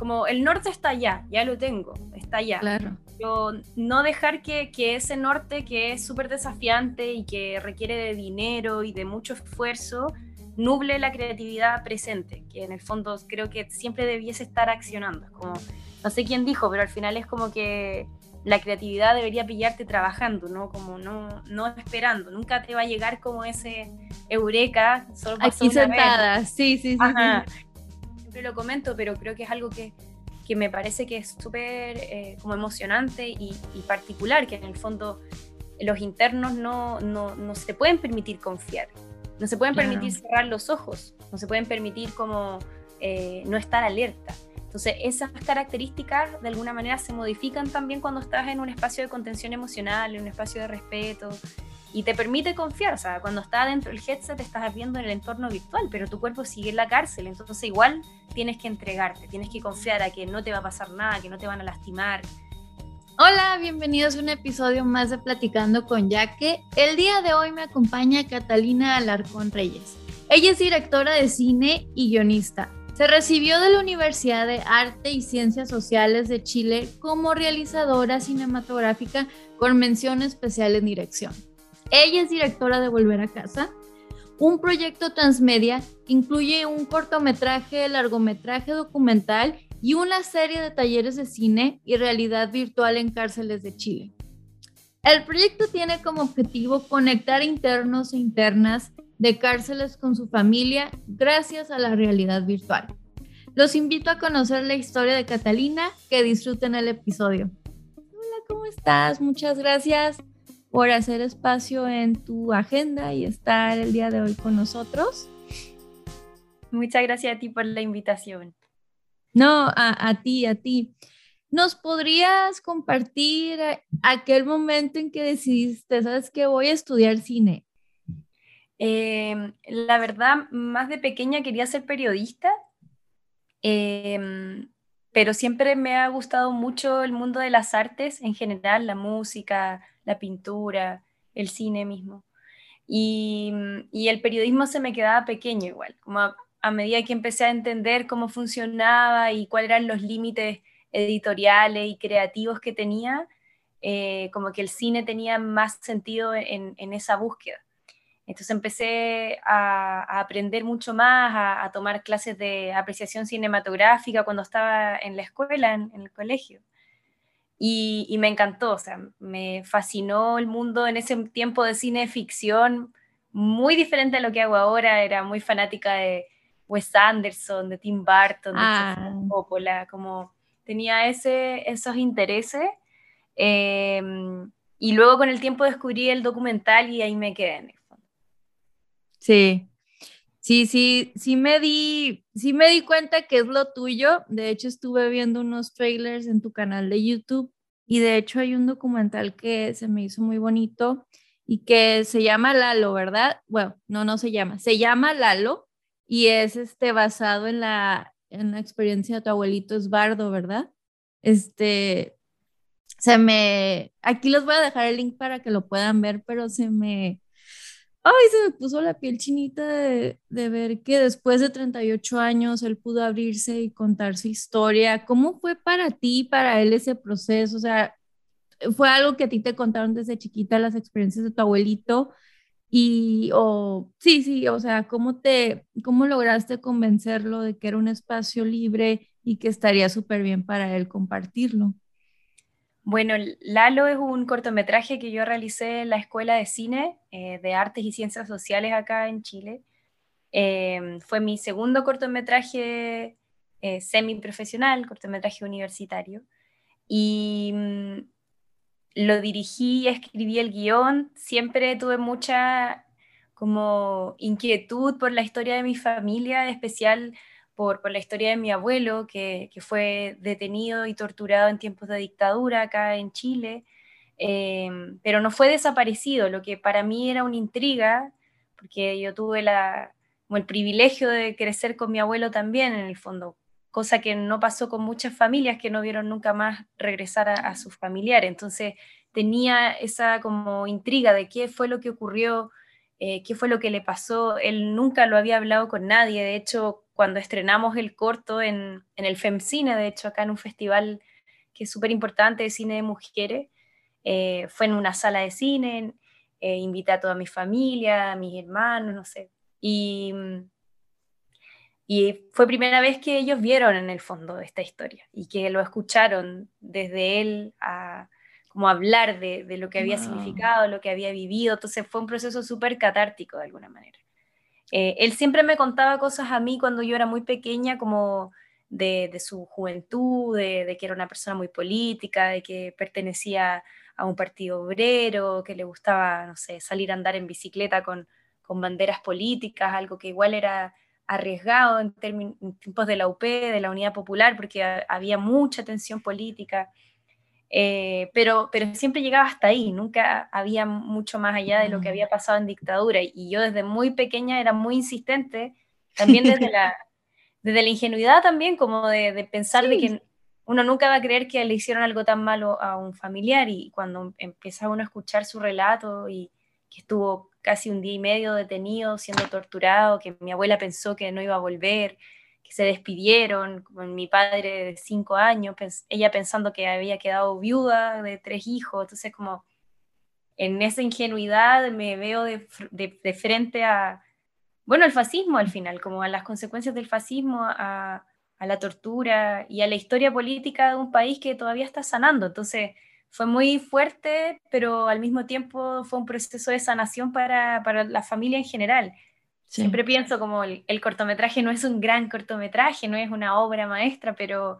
como el norte está allá, ya lo tengo, está allá. Claro. Pero no dejar que, que ese norte que es súper desafiante y que requiere de dinero y de mucho esfuerzo, nuble la creatividad presente, que en el fondo creo que siempre debiese estar accionando. Como, no sé quién dijo, pero al final es como que la creatividad debería pillarte trabajando, ¿no? Como no, no esperando. Nunca te va a llegar como ese eureka. Solo Aquí sentada, sí, sí, sí, Siempre lo comento, pero creo que es algo que, que me parece que es súper eh, como emocionante y, particular, que en el fondo los internos no, no, no se pueden permitir confiar, no se pueden permitir cerrar los ojos, no se pueden permitir como eh, no estar alerta. Entonces, esas características de alguna manera se modifican también cuando estás en un espacio de contención emocional, en un espacio de respeto, y te permite confiar. O sea, cuando estás dentro del headset estás viendo en el entorno virtual, pero tu cuerpo sigue en la cárcel, entonces igual tienes que entregarte, tienes que confiar a que no te va a pasar nada, que no te van a lastimar. Hola, bienvenidos a un episodio más de Platicando con Yaque. El día de hoy me acompaña Catalina Alarcón Reyes. Ella es directora de cine y guionista. Se recibió de la Universidad de Arte y Ciencias Sociales de Chile como realizadora cinematográfica con mención especial en dirección. Ella es directora de Volver a Casa, un proyecto transmedia que incluye un cortometraje, largometraje documental y una serie de talleres de cine y realidad virtual en cárceles de Chile. El proyecto tiene como objetivo conectar internos e internas de cárceles con su familia gracias a la realidad virtual. Los invito a conocer la historia de Catalina, que disfruten el episodio. Hola, ¿cómo estás? Muchas gracias por hacer espacio en tu agenda y estar el día de hoy con nosotros. Muchas gracias a ti por la invitación. No, a, a ti, a ti. ¿Nos podrías compartir aquel momento en que decidiste, sabes que voy a estudiar cine? Em, la verdad, más de pequeña quería ser periodista, em, pero siempre me ha gustado mucho el mundo de las artes en general, la música, la pintura, el cine mismo. Y, el periodismo se me quedaba pequeño igual, como a, medida que empecé a entender cómo funcionaba y cuáles eran los límites editoriales y creativos que tenía, eh, como que el cine tenía más sentido en esa búsqueda. Entonces empecé a, aprender mucho más, a, tomar clases de apreciación cinematográfica cuando estaba en la escuela, en, el colegio. Y, me encantó, o sea, me fascinó el mundo en ese tiempo de cine ficción, muy diferente a lo que hago ahora, era muy fanática de Wes Anderson, de Tim Burton, de ah. Coppola, como tenía ese, esos intereses. Em, y luego con el tiempo descubrí el documental y ahí me quedé. Sí, sí, sí, sí me di, sí me di cuenta que es lo tuyo. De hecho, estuve viendo unos trailers en tu canal de YouTube y de hecho hay un documental que se me hizo muy bonito y que se llama Lalo, ¿verdad? Bueno, no, no se llama, se llama Lalo y es este basado en la, en la experiencia de tu abuelito Esbardo, ¿verdad? Este, se me, aquí les voy a dejar el link para que lo puedan ver, pero se me, Ay, se me puso la piel chinita de, ver que después de 38 años él pudo abrirse y contar su historia. ¿Cómo fue para ti, para él ese proceso? O sea, ¿fue algo que a ti te contaron desde chiquita las experiencias de tu abuelito? Y, o, sí, sí, o sea, ¿cómo te, cómo lograste convencerlo de que era un espacio libre y que estaría súper bien para él compartirlo? Bueno, Lalo es un cortometraje que yo realicé en la Escuela de Cine eh, de Artes y Ciencias Sociales acá en Chile. Em, fue mi segundo cortometraje eh, semi-profesional, cortometraje universitario. Y mm, lo dirigí, escribí el guion. Siempre tuve mucha como inquietud por la historia de mi familia, especial por, la historia de mi abuelo, que, fue detenido y torturado en tiempos de dictadura acá en Chile, em, pero no fue desaparecido, lo que para mí era una intriga, porque yo tuve el privilegio de crecer con mi abuelo también, en el fondo, cosa que no pasó con muchas familias que no vieron nunca más regresar a, a sus familiares. Entonces tenía esa como intriga de qué fue lo que ocurrió eh, qué fue lo que le pasó. Él nunca lo había hablado con nadie, de hecho, cuando estrenamos el corto en, en el FEMCINE, de hecho, acá en un festival que es súper importante de cine de mujeres, eh, fue en una sala de cine, eh, invité a toda mi familia, a mis hermanos, no sé. Y, y fue primera vez que ellos vieron en el fondo esta historia y que lo escucharon desde él a como hablar de, de lo que había significado, lo que había vivido. Entonces fue un proceso súper catártico de alguna manera. Eh, él siempre me contaba cosas a mí cuando yo era muy pequeña, como de, de su juventud, de, de, que era una persona muy política, de que pertenecía a un partido obrero, que le gustaba, no sé, salir a andar en bicicleta con, con banderas políticas, algo que igual era arriesgado en, en, tiempos de la UP, de la Unidad Popular, porque había mucha tensión política, eh, pero, pero siempre llegaba hasta ahí, nunca había mucho más allá de lo que había pasado en dictadura, y yo desde muy pequeña era muy insistente, también desde la, desde la ingenuidad también, como de, de pensar sí. de que uno nunca va a creer que le hicieron algo tan malo a un familiar. Y cuando empieza uno a escuchar su relato y que estuvo casi un día y medio detenido siendo torturado, que mi abuela pensó que no iba a volver, se despidieron, con mi padre de cinco años, ella pensando que había quedado viuda de tres hijos, entonces como en esa ingenuidad me veo de frente a, bueno, el fascismo al final, como a las consecuencias del fascismo, a, a la tortura y a la historia política de un país que todavía está sanando. Entonces, fue muy fuerte, pero al mismo tiempo fue un proceso de sanación para, para la familia en general. Sí. Siempre pienso como el, el, cortometraje no es un gran cortometraje, no es una obra maestra, pero,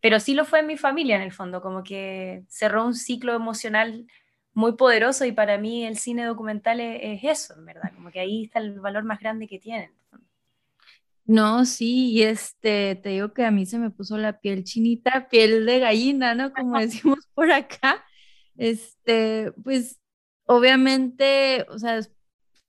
pero sí lo fue en mi familia en el fondo, como que cerró un ciclo emocional muy poderoso y para mí el cine documental es, es eso, en verdad, como que ahí está el valor más grande que tienen. No, sí, y este, te digo que a mí se me puso la piel chinita, piel de gallina, ¿no? Como decimos por acá. Este, pues, obviamente, o sea,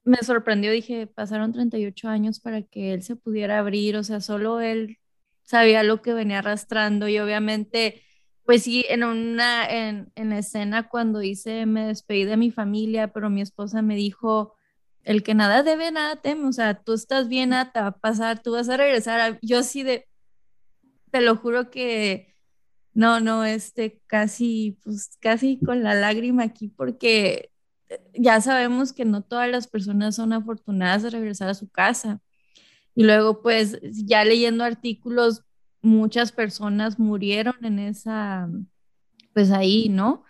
me sorprendió, dije, pasaron 38 años para que él se pudiera abrir, o sea, solo él sabía lo que venía arrastrando y obviamente, pues sí, en una, en, en escena cuando hice, me despedí de mi familia, pero mi esposa me dijo, el que nada debe, nada teme, o sea, tú estás bien, nada te va a pasar, tú vas a regresar, yo sí de, te lo juro que, no, no, este, casi, pues casi con la lágrima aquí, porque ya sabemos que no todas las personas son afortunadas de regresar a su casa. Y luego, pues, ya leyendo artículos, muchas personas murieron en esa, pues ahí, ¿no?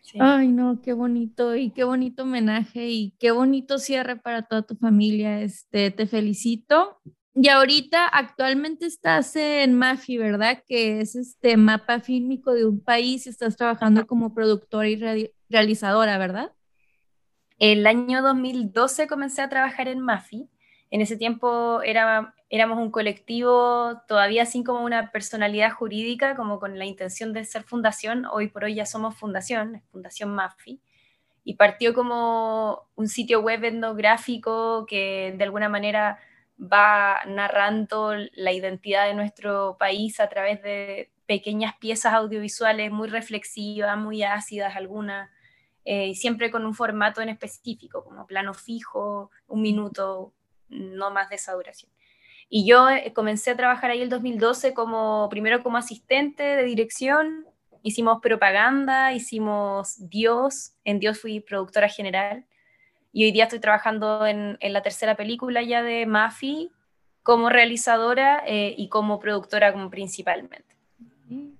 Sí. Ay, no, qué bonito y qué bonito homenaje y qué bonito cierre para toda tu familia. Este, te felicito. Y ahorita actualmente estás en MAFI, ¿verdad? Que es este mapa fílmico de un país y estás trabajando como productora y re realizadora, ¿verdad? El año 2012 comencé a trabajar en MAFI. En ese tiempo era éramos un colectivo todavía sin como una personalidad jurídica, como con la intención de ser fundación. Hoy por hoy ya somos fundación, Fundación MAFI. Y partió como un sitio web etnográfico que de alguna manera va narrando la identidad de nuestro país a través de pequeñas piezas audiovisuales muy reflexivas, muy ácidas algunas, eh, siempre con un formato en específico, como plano fijo, un minuto, no más de esa duración. Y yo eh, comencé a trabajar ahí el 2012 como, primero como asistente de dirección, hicimos propaganda, hicimos Dios, en Dios fui productora general, y hoy día estoy trabajando en, en la tercera película ya de Mafi como realizadora eh, y como productora como principalmente.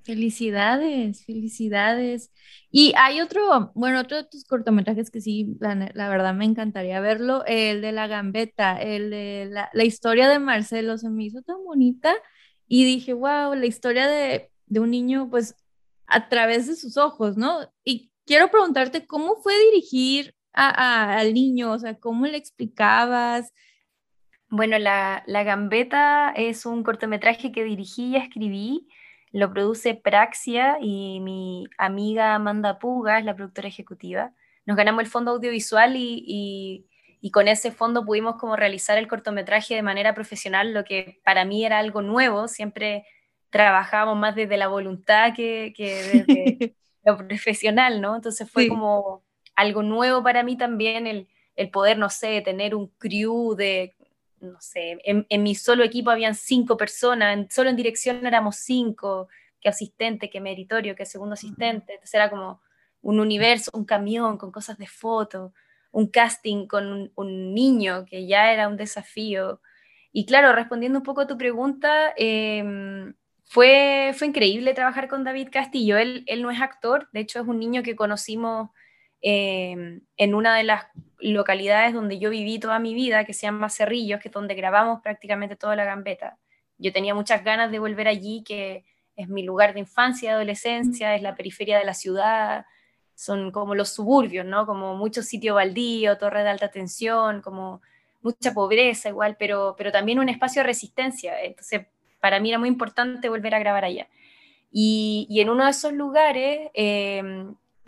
Felicidades, felicidades. Y hay otro, bueno, otro de tus cortometrajes que sí, la, verdad me encantaría verlo, el de la gambeta, el de la, historia de Marcelo, se me hizo tan bonita y dije, wow, la historia de, de un niño, pues a través de sus ojos, ¿no? Y quiero preguntarte, ¿cómo fue dirigir a, a, al niño? O sea, ¿cómo le explicabas? Bueno, la, la Gambeta es un cortometraje que dirigí y escribí lo produce Praxia y mi amiga Amanda Puga es la productora ejecutiva. Nos ganamos el fondo audiovisual y, y, y, con ese fondo pudimos como realizar el cortometraje de manera profesional, lo que para mí era algo nuevo. Siempre trabajábamos más desde la voluntad que, que desde lo profesional, ¿no? Entonces fue sí. como algo nuevo para mí también el, el poder, no sé, tener un crew de, no sé, en, mi solo equipo habían cinco personas, solo en dirección éramos cinco, que asistente, que meritorio, que segundo asistente, entonces era como un universo, un camión con cosas de foto, un casting con un, niño, que ya era un desafío. Y claro, respondiendo un poco a tu pregunta, em, fue, fue increíble trabajar con David Castillo. Él, él no es actor, de hecho es un niño que conocimos em, en una de las localidades donde yo viví toda mi vida, que se llama Cerrillos, que es donde grabamos prácticamente toda la gambeta. Yo tenía muchas ganas de volver allí, que es mi lugar de infancia adolescencia, es la periferia de la ciudad, son como los suburbios, ¿no? Como muchos sitios baldíos, torres de alta tensión, como mucha pobreza igual, pero, pero también un espacio de resistencia. Entonces, para mí era muy importante volver a grabar allá. Y, y en uno de esos lugares eh,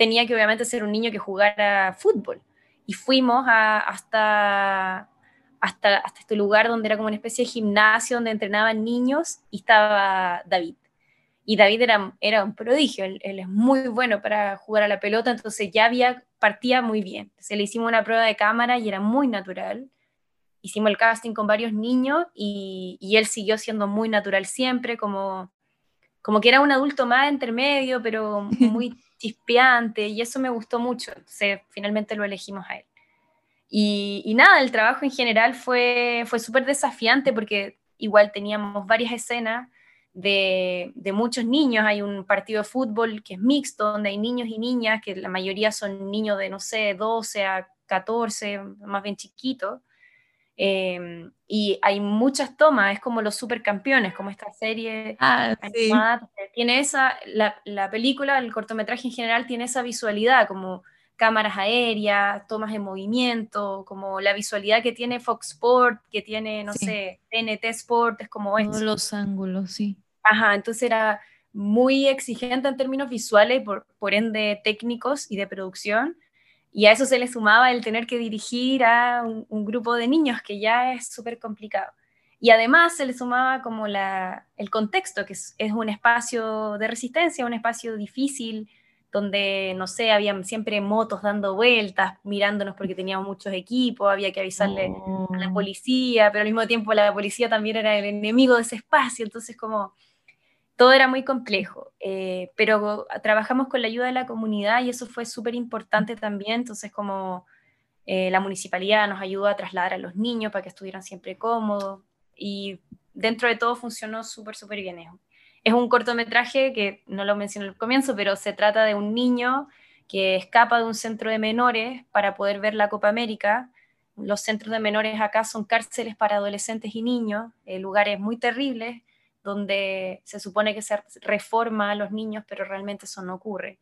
tenía que obviamente ser un niño que jugara fútbol. Y fuimos hasta, hasta, hasta este lugar donde era como una especie de gimnasio donde entrenaban niños y estaba David. Y David era, era un prodigio, él, es muy bueno para jugar a la pelota, entonces ya había, partía muy bien. Se le hicimos una prueba de cámara y era muy natural hicimos el casting con varios niños y, él siguió siendo muy natural siempre, como, como que era un adulto más intermedio, pero muy chispeante, y eso me gustó mucho. Entonces, finalmente lo elegimos a él. Y, nada, el trabajo en general fue, fue súper desafiante porque igual teníamos varias escenas de, de, muchos niños. Hay un partido de fútbol que es mixto, donde hay niños y niñas, que la mayoría son niños de, no sé, 12 a 14, más bien chiquitos. Em, y hay muchas tomas, es como los supercampeones, como esta serie ah, animada. Tiene esa, la, la, película, el cortometraje en general tiene esa visualidad, como cámaras aéreas, tomas en movimiento, como la visualidad que tiene Fox Sport, que tiene, no sé, TNT Sport, es como Todos los ángulos, sí. Ajá, entonces era muy exigente en términos visuales, por, por ende técnicos y de producción, y a eso se le sumaba el tener que dirigir a un, grupo de niños, que ya es súper complicado. Y además se le sumaba como la, el contexto, que es, un espacio de resistencia, un espacio difícil, donde, no sé, había siempre motos dando vueltas, mirándonos porque teníamos muchos equipos, había que avisarle a la oh. policía, pero al mismo tiempo la policía también era el enemigo de ese espacio, entonces como todo era muy complejo, eh, pero trabajamos con la ayuda de la comunidad y eso fue súper importante también, entonces como eh, la municipalidad nos ayudó a trasladar a los niños para que estuvieran siempre cómodos y dentro de todo funcionó súper, súper bien. Es un cortometraje que no lo mencioné al comienzo, pero se trata de un niño que escapa de un centro de menores para poder ver la Copa América. Los centros de menores acá son cárceles para adolescentes y niños, eh, lugares muy terribles donde se supone que se reforma a los niños, pero realmente eso no ocurre.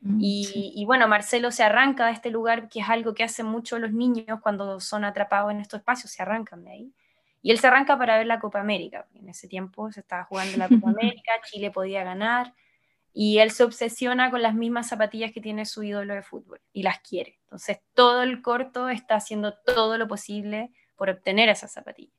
Mm, y, bueno, Marcelo se arranca de este lugar, que es algo que hacen mucho los niños cuando son atrapados en estos espacios, se arrancan de ahí. Y él se arranca para ver la Copa América. En ese tiempo se estaba jugando la Copa América, Chile podía ganar, y él se obsesiona con las mismas zapatillas que tiene su ídolo de fútbol y las quiere. Entonces todo el corto está haciendo todo lo posible por obtener esas zapatillas.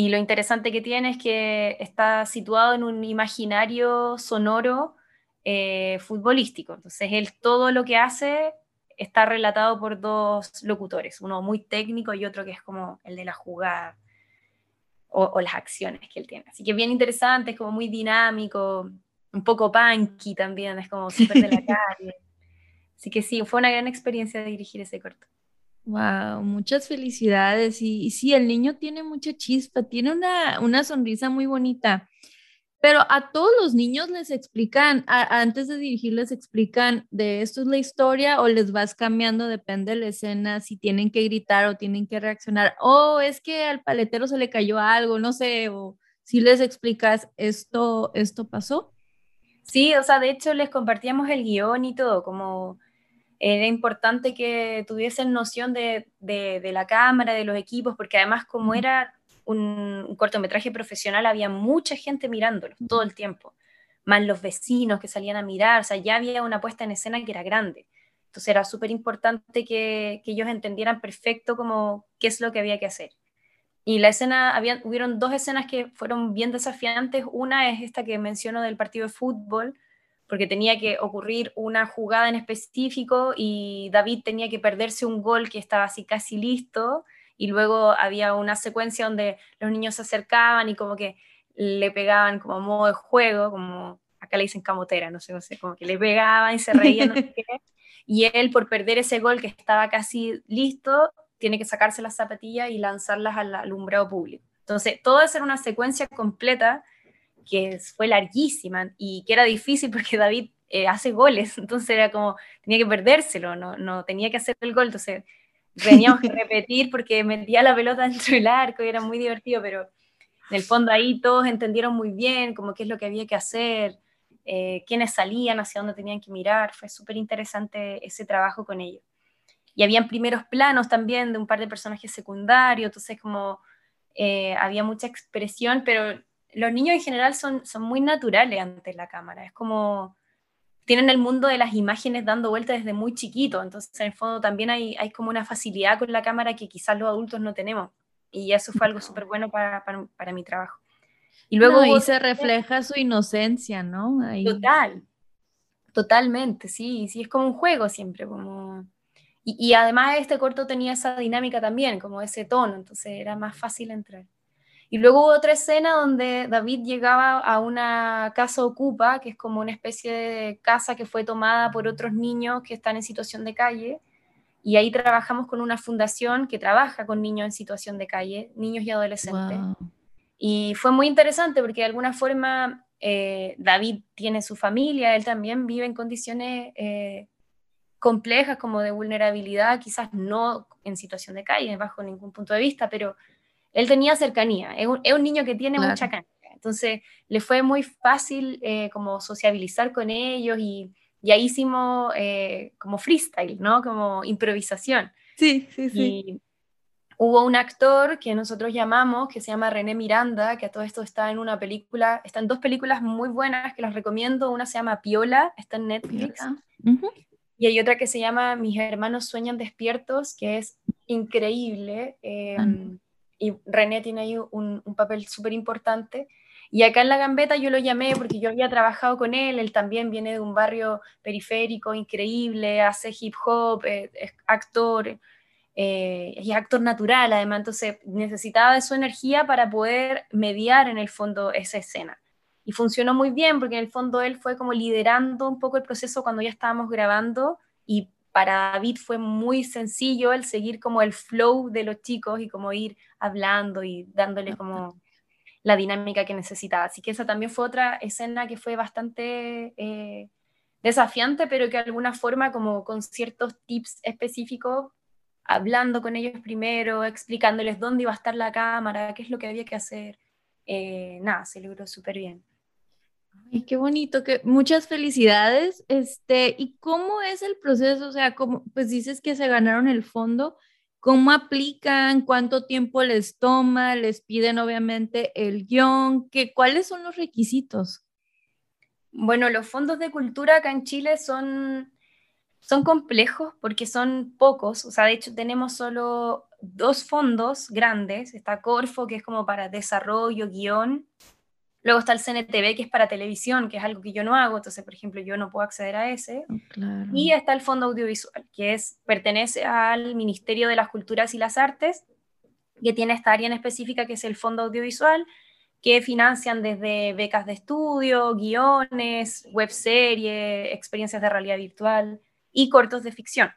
Y lo interesante que tiene es que está situado en un imaginario sonoro eh, futbolístico. Entonces, él todo lo que hace está relatado por dos locutores, uno muy técnico y otro que es como el de la jugada o, las acciones que él tiene. Así que bien interesante, es como muy dinámico, un poco punky también, es como súper de la calle. Así que sí, fue una gran experiencia dirigir ese corto. Wow, muchas felicidades. Y, sí, el niño tiene mucha chispa, tiene una, una sonrisa muy bonita. Pero a todos los niños les explican, antes de dirigir, les explican de esto es la historia o les vas cambiando, depende de la escena, si tienen que gritar o tienen que reaccionar. O oh, es que al paletero se le cayó algo, no sé, o si les explicas esto, esto pasó. Sí, o sea, de hecho les compartíamos el guion y todo, como era importante que tuviesen noción de, la cámara, de los equipos, porque además como era un, cortometraje profesional, había mucha gente mirándolo todo el tiempo, más los vecinos que salían a mirar, o sea, ya había una puesta en escena que era grande. Entonces era súper importante que, ellos entendieran perfecto como qué es lo que había que hacer. Y la escena, había, hubieron dos escenas que fueron bien desafiantes. Una es esta que menciono del partido de fútbol, porque tenía que ocurrir una jugada en específico y David tenía que perderse un gol que estaba así casi listo y luego había una secuencia donde los niños se acercaban y como que le pegaban como modo de juego, como acá le dicen camotera, no sé, no sé, como que le pegaban y se reían, no sé qué. Y él, por perder ese gol que estaba casi listo, tiene que sacarse las zapatillas y lanzarlas al alumbrado público. Entonces, todo eso era una secuencia completa que fue larguísima y que era difícil porque David eh, hace goles, entonces era como, tenía que perdérselo, no, no tenía que hacer el gol, entonces teníamos que repetir porque metía la pelota dentro del arco y era muy divertido, pero en el fondo ahí todos entendieron muy bien como qué es lo que había que hacer, eh, quiénes salían, hacia dónde tenían que mirar, fue súper interesante ese trabajo con ellos. Y habían primeros planos también de un par de personajes secundarios, entonces como eh, había mucha expresión, pero los niños en general son, son muy naturales ante la cámara, es como tienen el mundo de las imágenes dando vueltas desde muy chiquito, entonces en el fondo también hay, hay como una facilidad con la cámara que quizás los adultos no tenemos, y eso fue algo súper bueno para, para, para, mi trabajo. Y luego se refleja su inocencia, ¿no? Total, totalmente, sí, sí, es como un juego siempre, como... Y, y, además este corto tenía esa dinámica también, como ese tono, entonces era más fácil entrar. Y luego hubo otra escena donde David llegaba a una casa ocupa, que es como una especie de casa que fue tomada por otros niños que están en situación de calle. Y ahí trabajamos con una fundación que trabaja con niños en situación de calle, niños y adolescentes. Y fue muy interesante porque de alguna forma eh, David tiene su familia, él también vive en condiciones eh, complejas como de vulnerabilidad, quizás no en situación de calle, bajo ningún punto de vista, pero él tenía cercanía, es un, niño que tiene mucha cancha, entonces le fue muy fácil eh, como sociabilizar con ellos y, y ahí hicimos eh, como freestyle, ¿no? Como improvisación. Sí, sí, sí. hubo un actor que nosotros llamamos, que se llama René Miranda, que a todo esto está en una película, están dos películas muy buenas que las recomiendo, una se llama Piola, está en Netflix, y hay otra que se llama Mis hermanos sueñan despiertos, que es increíble. Eh, y René tiene ahí un, papel súper importante. Y acá en La Gambeta yo lo llamé porque yo había trabajado con él, él también viene de un barrio periférico increíble, hace hip hop, eh, es actor, eh, y actor natural además, entonces necesitaba de su energía para poder mediar en el fondo esa escena. Y funcionó muy bien porque en el fondo él fue como liderando un poco el proceso cuando ya estábamos grabando y para David fue muy sencillo el seguir como el flow de los chicos y como ir hablando y dándole como la dinámica que necesitaba. Así que esa también fue otra escena que fue bastante eh, desafiante, pero que de alguna forma como con ciertos tips específicos, hablando con ellos primero, explicándoles dónde iba a estar la cámara, qué es lo que había que hacer. Eh, nada, se logró súper bien. Ay, qué bonito, que muchas felicidades. Este, ¿y cómo es el proceso? O sea, como pues dices que se ganaron el fondo, ¿cómo aplican? ¿Cuánto tiempo les toma? ¿Les piden obviamente el guion? ¿Qué, ¿Cuáles son los requisitos? Bueno, los fondos de cultura acá en Chile son, son complejos porque son pocos. O sea, de hecho tenemos solo dos fondos grandes. Está Corfo, que es como para desarrollo, guion, Luego está el CNTV, que es para televisión, que es algo que yo no hago, entonces, por ejemplo, yo no puedo acceder a ese. Oh, y está el Fondo Audiovisual, que es, pertenece al Ministerio de las Culturas y las Artes, que tiene esta área en específica, que es el Fondo Audiovisual, que financian desde becas de estudio, guiones, webseries, experiencias de realidad virtual y cortos de ficción.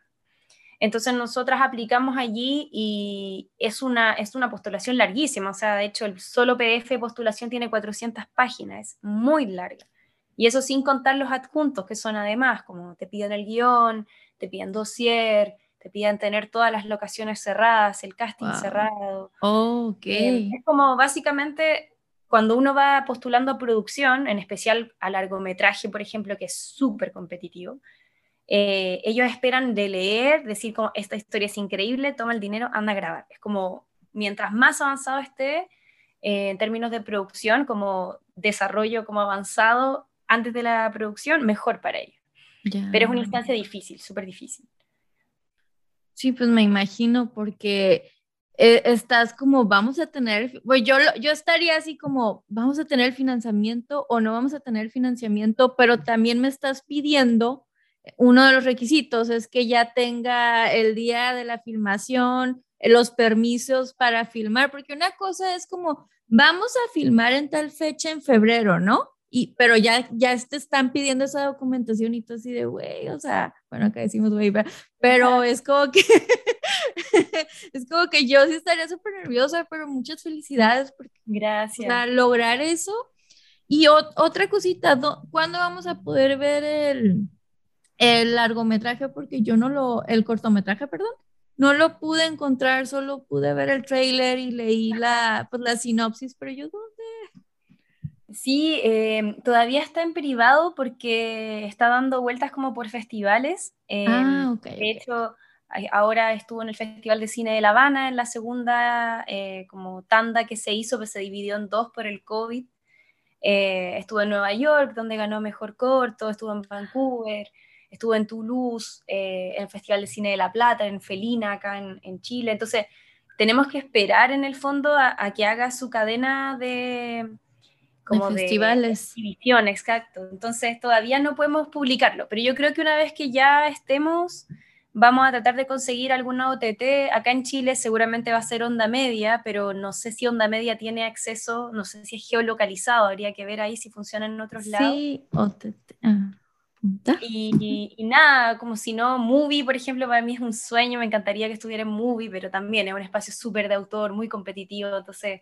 Entonces nosotras aplicamos allí y es una, es una postulación larguísima, o sea, de hecho el solo PDF de postulación tiene 400 páginas, es muy larga. Y eso sin contar los adjuntos, que son además, como te piden el guion, te piden dossier, te piden tener todas las locaciones cerradas, el casting cerrado. ok. Eh, es como básicamente cuando uno va postulando a producción, en especial a largometraje, por ejemplo, que es súper competitivo, eh, ellos esperan de leer, decir como esta historia es increíble, toma el dinero, anda a grabar. Es como mientras más avanzado esté eh, en términos de producción, como desarrollo como avanzado antes de la producción, mejor para ellos. Pero es una instancia difícil, súper difícil. Sí, pues me imagino porque eh, estás como, vamos a tener, pues yo, yo estaría así como, vamos a tener financiamiento o no vamos a tener financiamiento, pero también me estás pidiendo, uno de los requisitos es que ya tenga el día de la filmación, los permisos para filmar, porque una cosa es como, vamos a filmar en tal fecha en febrero, ¿no? Y, pero ya, ya te están pidiendo esa documentación y tú así de, güey, o sea, bueno, acá decimos güey, pero es como que, es como que yo sí estaría súper nerviosa, pero muchas felicidades porque, Gracias. Para lograr eso. Y otra cosita, ¿cuándo vamos a poder ver el, el largometraje? Porque yo no lo, el cortometraje, perdón, no lo pude encontrar, solo pude ver el trailer y leí la, pues, la sinopsis, pero yo, ¿dónde? Sí, em, todavía está en privado porque está dando vueltas como por festivales. Em, ah, de hecho, ahora estuvo en el Festival de Cine de La Habana, en la segunda eh, como tanda que se hizo, que se dividió en dos por el COVID. Eh, estuvo en Nueva York, donde ganó Mejor Corto, estuvo en Vancouver, estuvo en Toulouse, eh, en el Festival de Cine de La Plata, en Felina, acá en, Chile. Entonces, tenemos que esperar en el fondo a que haga su cadena de, como de festivales. De exacto. Entonces todavía no podemos publicarlo, pero yo creo que una vez que ya estemos, vamos a tratar de conseguir alguna OTT. Acá en Chile seguramente va a ser onda media, pero no sé si onda media tiene acceso, no sé si es geolocalizado, habría que ver ahí si funciona en otros lados. Sí, OTT. Ah, y, y, nada, como si no, Movie, por ejemplo, para mí es un sueño, me encantaría que estuviera en Movie, pero también es un espacio súper de autor, muy competitivo, entonces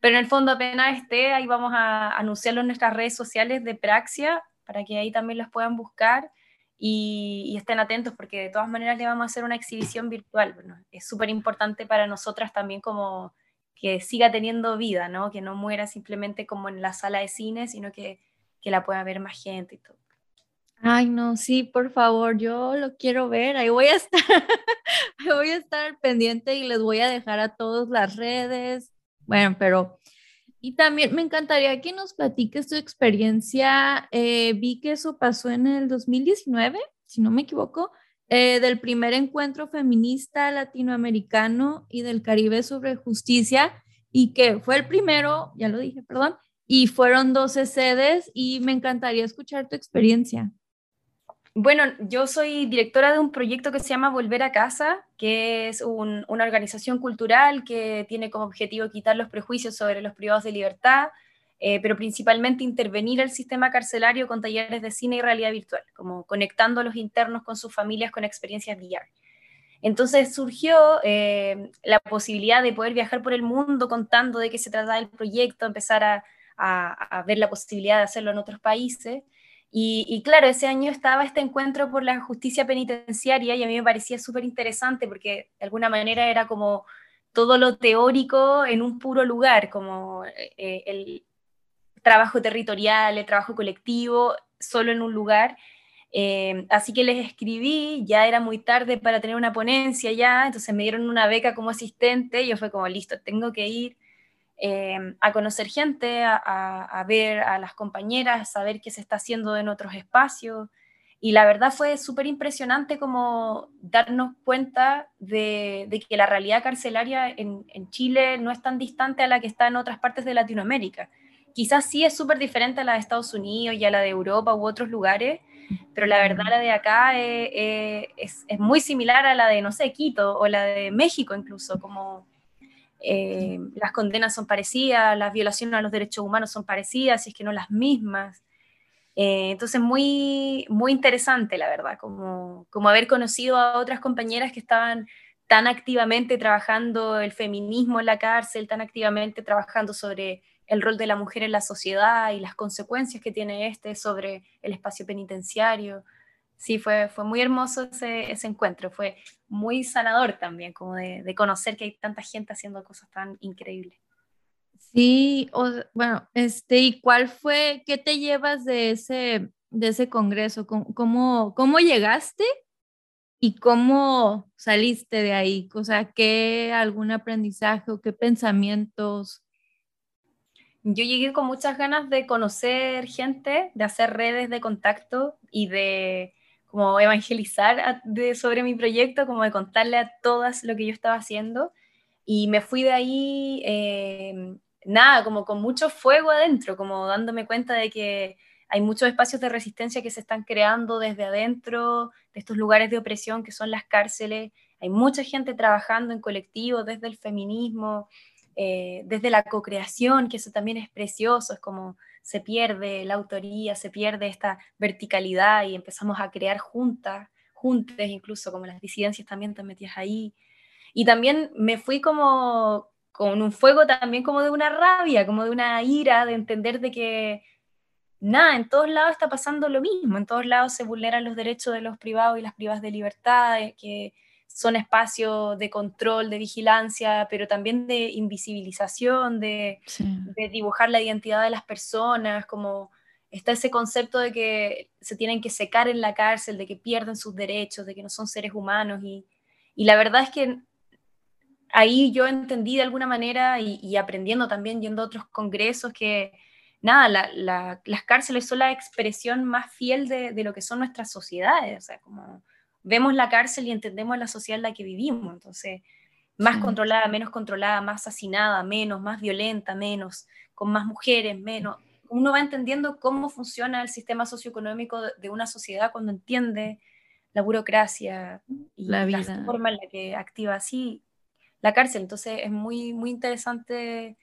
pero en el fondo apenas esté, ahí vamos a anunciarlo en nuestras redes sociales de Praxia, para que ahí también los puedan buscar y, estén atentos, porque de todas maneras le vamos a hacer una exhibición virtual. Es súper importante para nosotras también como que siga teniendo vida, ¿no? Que no muera simplemente como en la sala de cine, sino que, que la pueda ver más gente y todo. Ay, no, sí, por favor, yo lo quiero ver, ahí voy a estar, voy a estar pendiente y les voy a dejar a todos las redes, bueno, pero, y también me encantaría que nos platiques tu experiencia. Eh, vi que eso pasó en el 2019, si no me equivoco, eh, del primer encuentro feminista latinoamericano y del Caribe sobre justicia, y que fue el primero, ya lo dije, perdón, y fueron 12 sedes, y me encantaría escuchar tu experiencia. Bueno, yo soy directora de un proyecto que se llama Volver a Casa, que es una organización cultural que tiene como objetivo quitar los prejuicios sobre los privados de libertad, eh, pero principalmente intervenir el sistema carcelario con talleres de cine y realidad virtual, como conectando a los internos con sus familias con experiencias VR. Entonces surgió eh, la posibilidad de poder viajar por el mundo contando de qué se trataba el proyecto, empezar a, a ver la posibilidad de hacerlo en otros países. Y, claro, ese año estaba este encuentro por la justicia penitenciaria y a mí me parecía súper interesante porque de alguna manera era como todo lo teórico en un puro lugar, como eh, el trabajo territorial, el trabajo colectivo, solo en un lugar. Eh, así que les escribí, ya era muy tarde para tener una ponencia ya, entonces me dieron una beca como asistente y yo fue como, listo, tengo que ir Em, a conocer gente, a, ver a las compañeras, a saber qué se está haciendo en otros espacios. Y la verdad fue súper impresionante como darnos cuenta de, que la realidad carcelaria en, Chile no es tan distante a la que está en otras partes de Latinoamérica. Quizás sí es súper diferente a la de Estados Unidos y a la de Europa u otros lugares, pero la verdad la de acá es, es muy similar a la de, no sé, Quito o la de México incluso, como eh, las condenas son parecidas, las violaciones a los derechos humanos son parecidas, si es que no las mismas. Eh, entonces, muy, muy interesante, la verdad, como, como haber conocido a otras compañeras que estaban tan activamente trabajando el feminismo en la cárcel, tan activamente trabajando sobre el rol de la mujer en la sociedad y las consecuencias que tiene este sobre el espacio penitenciario sí, fue, fue muy hermoso ese, ese encuentro, fue muy sanador también, como de, de, conocer que hay tanta gente haciendo cosas tan increíbles. Sí, bueno, este, ¿y cuál fue, qué te llevas de ese, de ese congreso? ¿Cómo, cómo, llegaste y cómo saliste de ahí? O sea, ¿qué algún aprendizaje o qué pensamientos? Yo llegué con muchas ganas de conocer gente, de hacer redes de contacto y de como evangelizar sobre mi proyecto, como de contarle a todas lo que yo estaba haciendo. y me fui de ahí, eh, nada, como con mucho fuego adentro, como dándome cuenta de que hay muchos espacios de resistencia que se están creando desde adentro de estos lugares de opresión que son las cárceles. Hay mucha gente trabajando en colectivo desde el feminismo, eh, desde la co-creación, que eso también es precioso, es como se pierde la autoría, se pierde esta verticalidad y empezamos a crear juntas, juntes incluso, como las disidencias también te metías ahí. Y también me fui como con un fuego también como de una rabia, como de una ira, de entender de que nada, en todos lados está pasando lo mismo, en todos lados se vulneran los derechos de los privados y las privadas de libertad, que son espacios de control, de vigilancia, pero también de invisibilización, de, de, dibujar la identidad de las personas, como está ese concepto de que se tienen que secar en la cárcel, de que pierden sus derechos, de que no son seres humanos. Y, y la verdad es que ahí yo entendí de alguna manera y, aprendiendo también yendo a otros congresos que, nada, las cárceles son la expresión más fiel de, de, lo que son nuestras sociedades, o sea, como vemos la cárcel y entendemos la sociedad en la que vivimos. Entonces, más controlada, menos controlada, más asesinada, menos, más violenta, menos, con más mujeres, menos. Uno va entendiendo cómo funciona el sistema socioeconómico de una sociedad cuando entiende la burocracia y la, forma en la que activa así la cárcel. Entonces es muy, muy interesante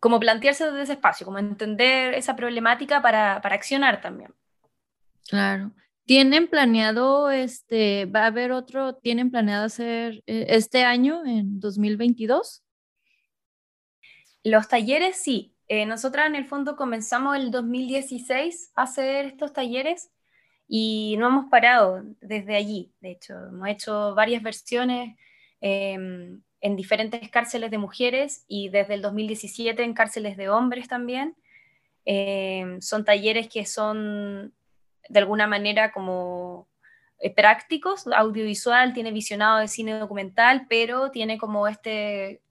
como plantearse desde ese espacio, como entender esa problemática para, para accionar también. Claro. ¿Tienen planeado, este, va a haber otro, tienen planeado hacer eh, este año, en 2022? Los talleres, sí. Eh, nosotras en el fondo comenzamos el 2016 a hacer estos talleres y no hemos parado desde allí. De hecho, hemos hecho varias versiones em, en diferentes cárceles de mujeres y desde el 2017 en cárceles de hombres también. Em, son talleres que son de alguna manera como eh, prácticos, audiovisual, tiene visionado de cine documental, pero tiene como este,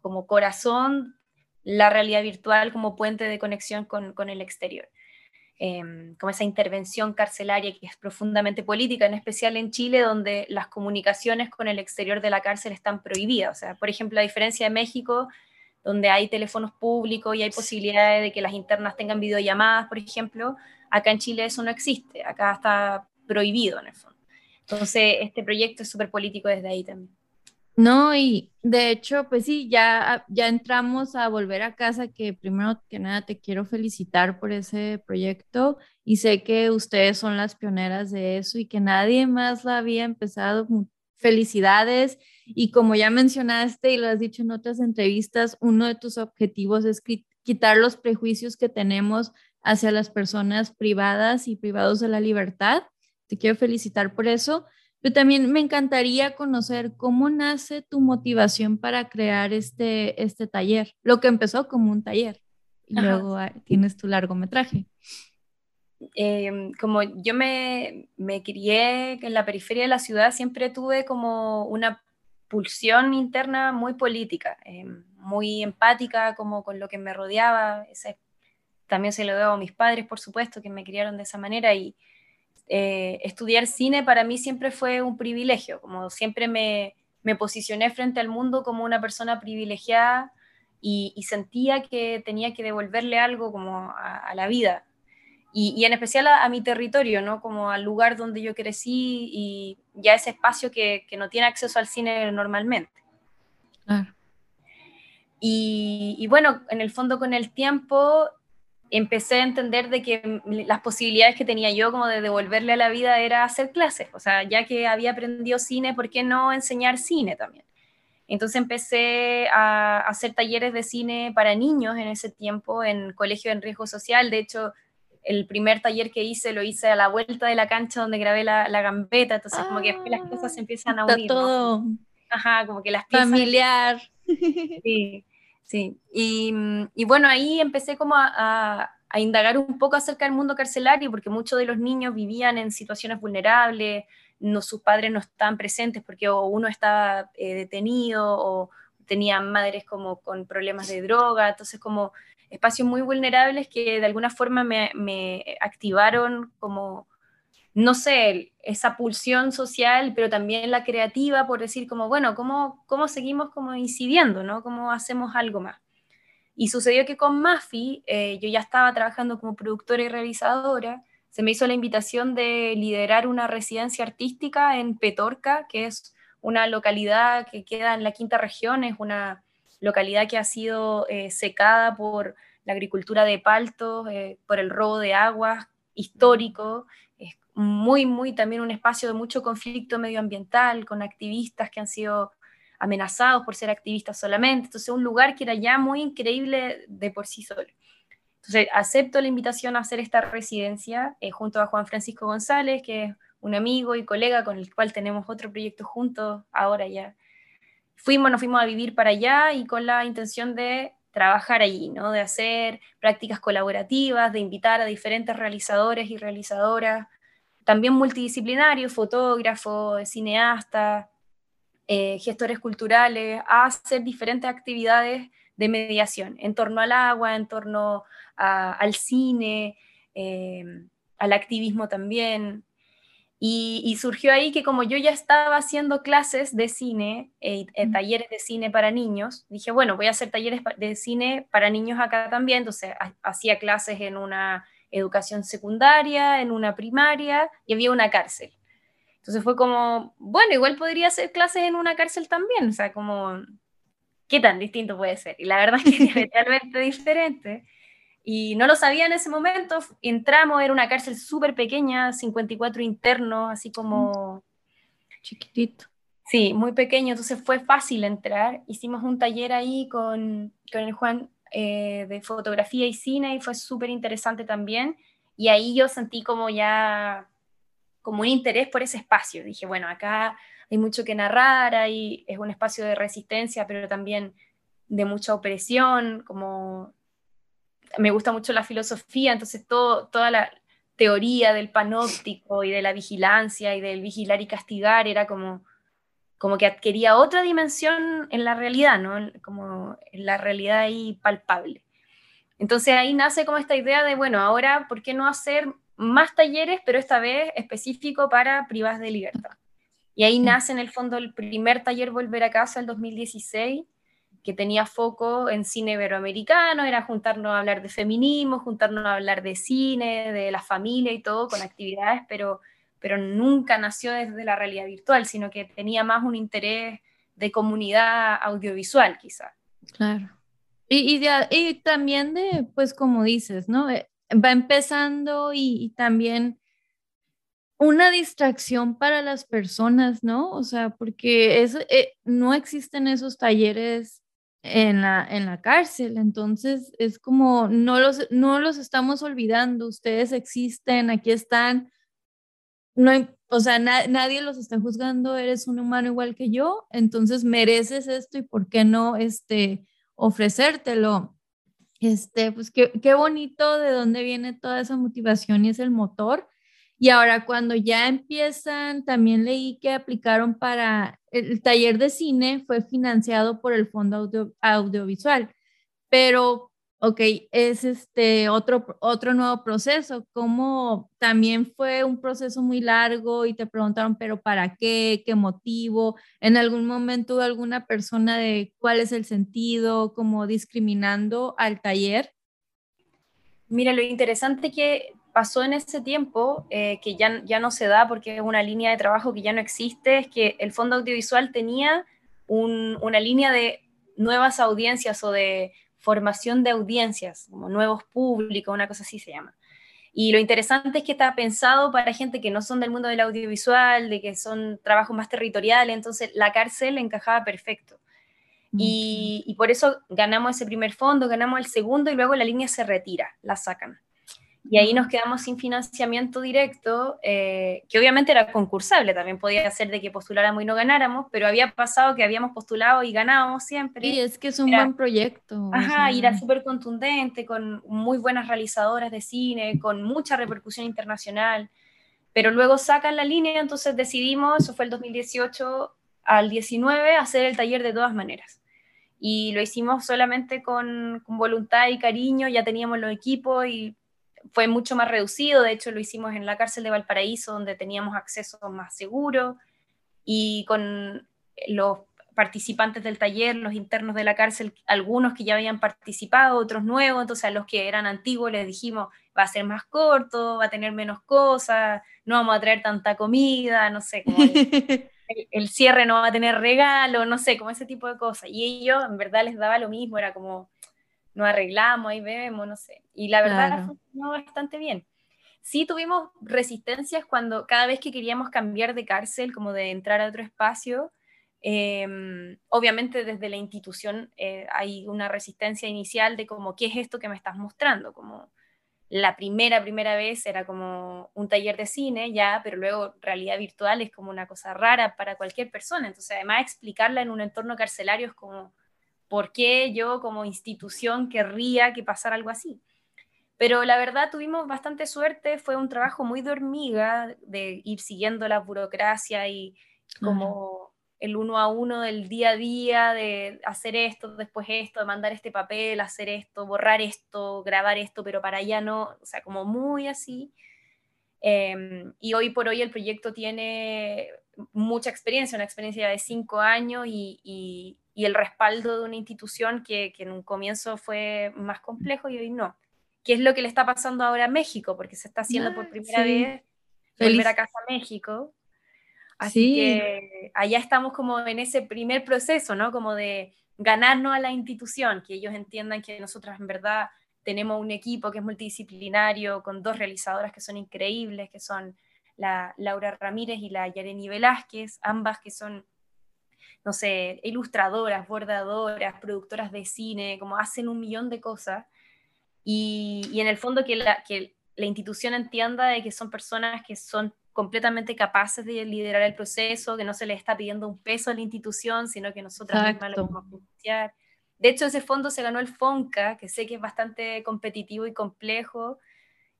como corazón, la realidad virtual como puente de conexión con, el exterior. Em, como esa intervención carcelaria que es profundamente política, en especial en Chile, donde las comunicaciones con el exterior de la cárcel están prohibidas. O sea, por ejemplo, a diferencia de México, donde hay teléfonos públicos y hay posibilidades de que las internas tengan videollamadas, por ejemplo, Acá en Chile eso no existe, acá está prohibido en el fondo. Entonces, este proyecto es súper político desde ahí también. No, y de hecho, pues sí, ya, ya entramos a volver a casa, que primero que nada te quiero felicitar por ese proyecto y sé que ustedes son las pioneras de eso y que nadie más lo había empezado. Felicidades. Y como ya mencionaste y lo has dicho en otras entrevistas, uno de tus objetivos es quitar los prejuicios que tenemos hacia las personas privadas y privados de la libertad. Te quiero felicitar por eso, pero también me encantaría conocer cómo nace tu motivación para crear este, este taller, lo que empezó como un taller y luego ah, tienes tu largometraje. Em, como yo me, me crié en la periferia de la ciudad, siempre tuve como una pulsión interna muy política, em, muy empática como con lo que me rodeaba, esa también se lo debo a mis padres, por supuesto, que me criaron de esa manera y eh, estudiar cine para mí siempre fue un privilegio, como siempre me, me posicioné frente al mundo como una persona privilegiada y, sentía que tenía que devolverle algo como a, la vida y, en especial a, mi territorio, ¿no? Como al lugar donde yo crecí y ya ese espacio que, que no tiene acceso al cine normalmente. Y, y, bueno, en el fondo con el tiempo empecé a entender de que las posibilidades que tenía yo como de devolverle a la vida era hacer clases, o sea, ya que había aprendido cine, ¿por qué no enseñar cine también? Entonces empecé a hacer talleres de cine para niños en ese tiempo en colegio en riesgo social, de hecho el primer taller que hice lo hice a la vuelta de la cancha donde grabé la, gambeta, entonces como que las cosas se empiezan a unir. todo Ajá, como que las piezas... Familiar. Sí. Sí, y, bueno, ahí empecé como a, indagar un poco acerca del mundo carcelario, porque muchos de los niños vivían en situaciones vulnerables, no, sus padres no estaban presentes porque uno estaba eh, detenido o tenían madres como con problemas de droga, entonces como espacios muy vulnerables que de alguna forma me activaron como no sé, esa pulsión social, pero también la creativa por decir como, bueno, ¿cómo, cómo seguimos como incidiendo, ¿no? ¿Cómo hacemos algo más? Y sucedió que con Mafi, eh, yo ya estaba trabajando como productora y realizadora, se me hizo la invitación de liderar una residencia artística en Petorca, que es una localidad que queda en la quinta región, es una localidad que ha sido eh, secada por la agricultura de palto, eh, por el robo de aguas histórico, muy, muy también un espacio de mucho conflicto medioambiental, con activistas que han sido amenazados por ser activistas solamente, entonces un lugar que era ya muy increíble de por sí solo. Entonces acepto la invitación a hacer esta residencia eh, junto a Juan Francisco González, que es un amigo y colega con el cual tenemos otro proyecto juntos ahora ya. Fuimos, nos fuimos a vivir para allá y con la intención de trabajar allí, ¿no? de hacer prácticas colaborativas, de invitar a diferentes realizadores y realizadoras, también multidisciplinarios, fotógrafos, cineastas, eh, gestores culturales, a hacer diferentes actividades de mediación en torno al agua, en torno al cine, eh, al activismo también, y, surgió ahí que como yo ya estaba haciendo clases de cine, eh, eh, talleres de cine para niños, dije, bueno, voy a hacer talleres de cine para niños acá también. Entonces hacía clases en una educación secundaria, en una primaria y había una cárcel. Entonces fue como, bueno, igual podría hacer clases en una cárcel también. O sea, como, ¿qué tan distinto puede ser? Y la verdad es que es realmente diferente. Y no lo sabía en ese momento, entramos, era una cárcel súper pequeña, 54 internos, así como... Chiquitito. Sí, muy pequeño, entonces fue fácil entrar. Hicimos un taller ahí con, con el Juan eh, de fotografía y cine y fue súper interesante también. Y ahí yo sentí como ya, como un interés por ese espacio. Dije, bueno, acá hay mucho que narrar, ahí es un espacio de resistencia, pero también de mucha opresión, como me gusta mucho la filosofía, entonces todo, toda la teoría del panóptico y de la vigilancia y del vigilar y castigar era como, como que adquiría otra dimensión en la realidad, ¿no? Como en la realidad ahí palpable. Entonces ahí nace como esta idea de, bueno, ahora, ¿por qué no hacer más talleres, pero esta vez específico para privadas de libertad? Y ahí nace en el fondo el primer taller Volver a Casa, el 2016, que tenía foco en cine iberoamericano, era juntarnos a hablar de feminismo, juntarnos a hablar de cine, de la familia y todo, con actividades, pero, pero nunca nació desde la realidad virtual, sino que tenía más un interés de comunidad audiovisual, quizá. Claro. Y, y, también de, pues como dices, ¿no? Eh, va empezando y, también una distracción para las personas, ¿no? O sea, porque es, eh, no existen esos talleres en la, en la cárcel. Entonces es como, no los, no los estamos olvidando, ustedes existen, aquí están. No, o sea, nadie los está juzgando, eres un humano igual que yo, entonces mereces esto y por qué no este, ofrecértelo. Este, pues qué, qué bonito de dónde viene toda esa motivación y es el motor. Y ahora cuando ya empiezan, también leí que aplicaron para el taller de cine, fue financiado por el Fondo Audiovisual, pero, ok, es este otro, otro nuevo proceso, como también fue un proceso muy largo y te preguntaron, pero ¿para qué? ¿Qué motivo? ¿En algún momento alguna persona de cuál es el sentido, como discriminando al taller? Mira, lo interesante que pasó en ese tiempo, eh, que ya, ya no se da porque es una línea de trabajo que ya no existe, es que el Fondo Audiovisual tenía una línea de nuevas audiencias o de formación de audiencias, como nuevos públicos, una cosa así se llama. Y lo interesante es que está pensado para gente que no son del mundo del audiovisual, de que son trabajos más territoriales, entonces la cárcel encajaba perfecto. Y, y, por eso ganamos ese primer fondo, ganamos el segundo y luego la línea se retira, la sacan. Y ahí nos quedamos sin financiamiento directo, eh, que obviamente era concursable, también podía ser de que postuláramos y no ganáramos, pero había pasado que habíamos postulado y ganábamos siempre. Y es que es un buen proyecto. Ajá, y era súper contundente, con muy buenas realizadoras de cine, con mucha repercusión internacional, pero luego sacan la línea, entonces decidimos, eso fue el 2018 al 19, hacer el taller de todas maneras. Y lo hicimos solamente con, con voluntad y cariño, ya teníamos los equipos y fue mucho más reducido, de hecho lo hicimos en la cárcel de Valparaíso, donde teníamos acceso más seguro, y con los participantes del taller, los internos de la cárcel, algunos que ya habían participado, otros nuevos, entonces a los que eran antiguos les dijimos, va a ser más corto, va a tener menos cosas, no vamos a traer tanta comida, no sé, como el, cierre no va a tener regalo, no sé, como ese tipo de cosas. Y ellos en verdad les daba lo mismo, era como, nos arreglamos, ahí vemos, no sé. Y la verdad funcionó bastante bien. Sí tuvimos resistencias cuando cada vez que queríamos cambiar de cárcel, como de entrar a otro espacio, Em, obviamente desde la institución eh, hay una resistencia inicial de como, ¿qué es esto que me estás mostrando? Como la primera, primera vez era como un taller de cine, ya, pero luego realidad virtual es como una cosa rara para cualquier persona. Entonces, además, explicarla en un entorno carcelario es como, ¿por qué yo como institución querría que pasara algo así? Pero la verdad tuvimos bastante suerte, fue un trabajo muy de hormiga, de ir siguiendo la burocracia y como el uno a uno del día a día, de hacer esto, después esto, de mandar este papel, hacer esto, borrar esto, grabar esto, pero para allá no, o sea, como muy así. Em, y hoy por hoy el proyecto tiene mucha experiencia, una experiencia de cinco años y, y, el respaldo de una institución que, que, en un comienzo fue más complejo y hoy no. ¿Qué es lo que le está pasando ahora a México? Porque se está haciendo por ah, primera vez volver a casa a México. Así que allá estamos como en ese primer proceso, ¿no? Como de ganarnos a la institución, que ellos entiendan que nosotras en verdad tenemos un equipo que es multidisciplinario, con dos realizadoras que son increíbles, que son la Laura Ramírez y la Yareni Velázquez, ambas que son, no sé, ilustradoras, bordadoras, productoras de cine, como hacen un millón de cosas. Y, y en el fondo que la, que la institución entienda de que son personas que son completamente capaces de liderar el proceso, que no se les está pidiendo un peso a la institución, sino que nosotras mismas lo vamos a financiar. De hecho, ese fondo se ganó el FONCA, que sé que es bastante competitivo y complejo,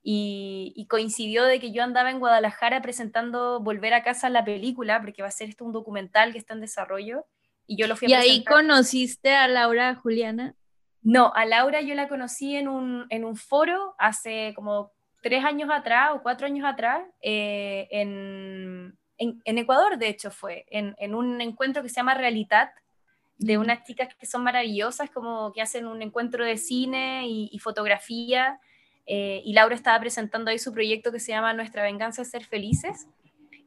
y, coincidió de que yo andaba en Guadalajara presentando Volver a casa la película, porque va a ser esto un documental que está en desarrollo, y yo lo fui a ¿Y ahí conociste a Laura Juliana? No, a Laura yo la conocí en un, en un foro hace como tres años atrás o cuatro años atrás, eh, en, en, Ecuador, de hecho, fue, en, en, un encuentro que se llama Realitat, de unas chicas que son maravillosas, como que hacen un encuentro de cine y, fotografía, eh, y Laura estaba presentando ahí su proyecto que se llama Nuestra venganza es ser felices,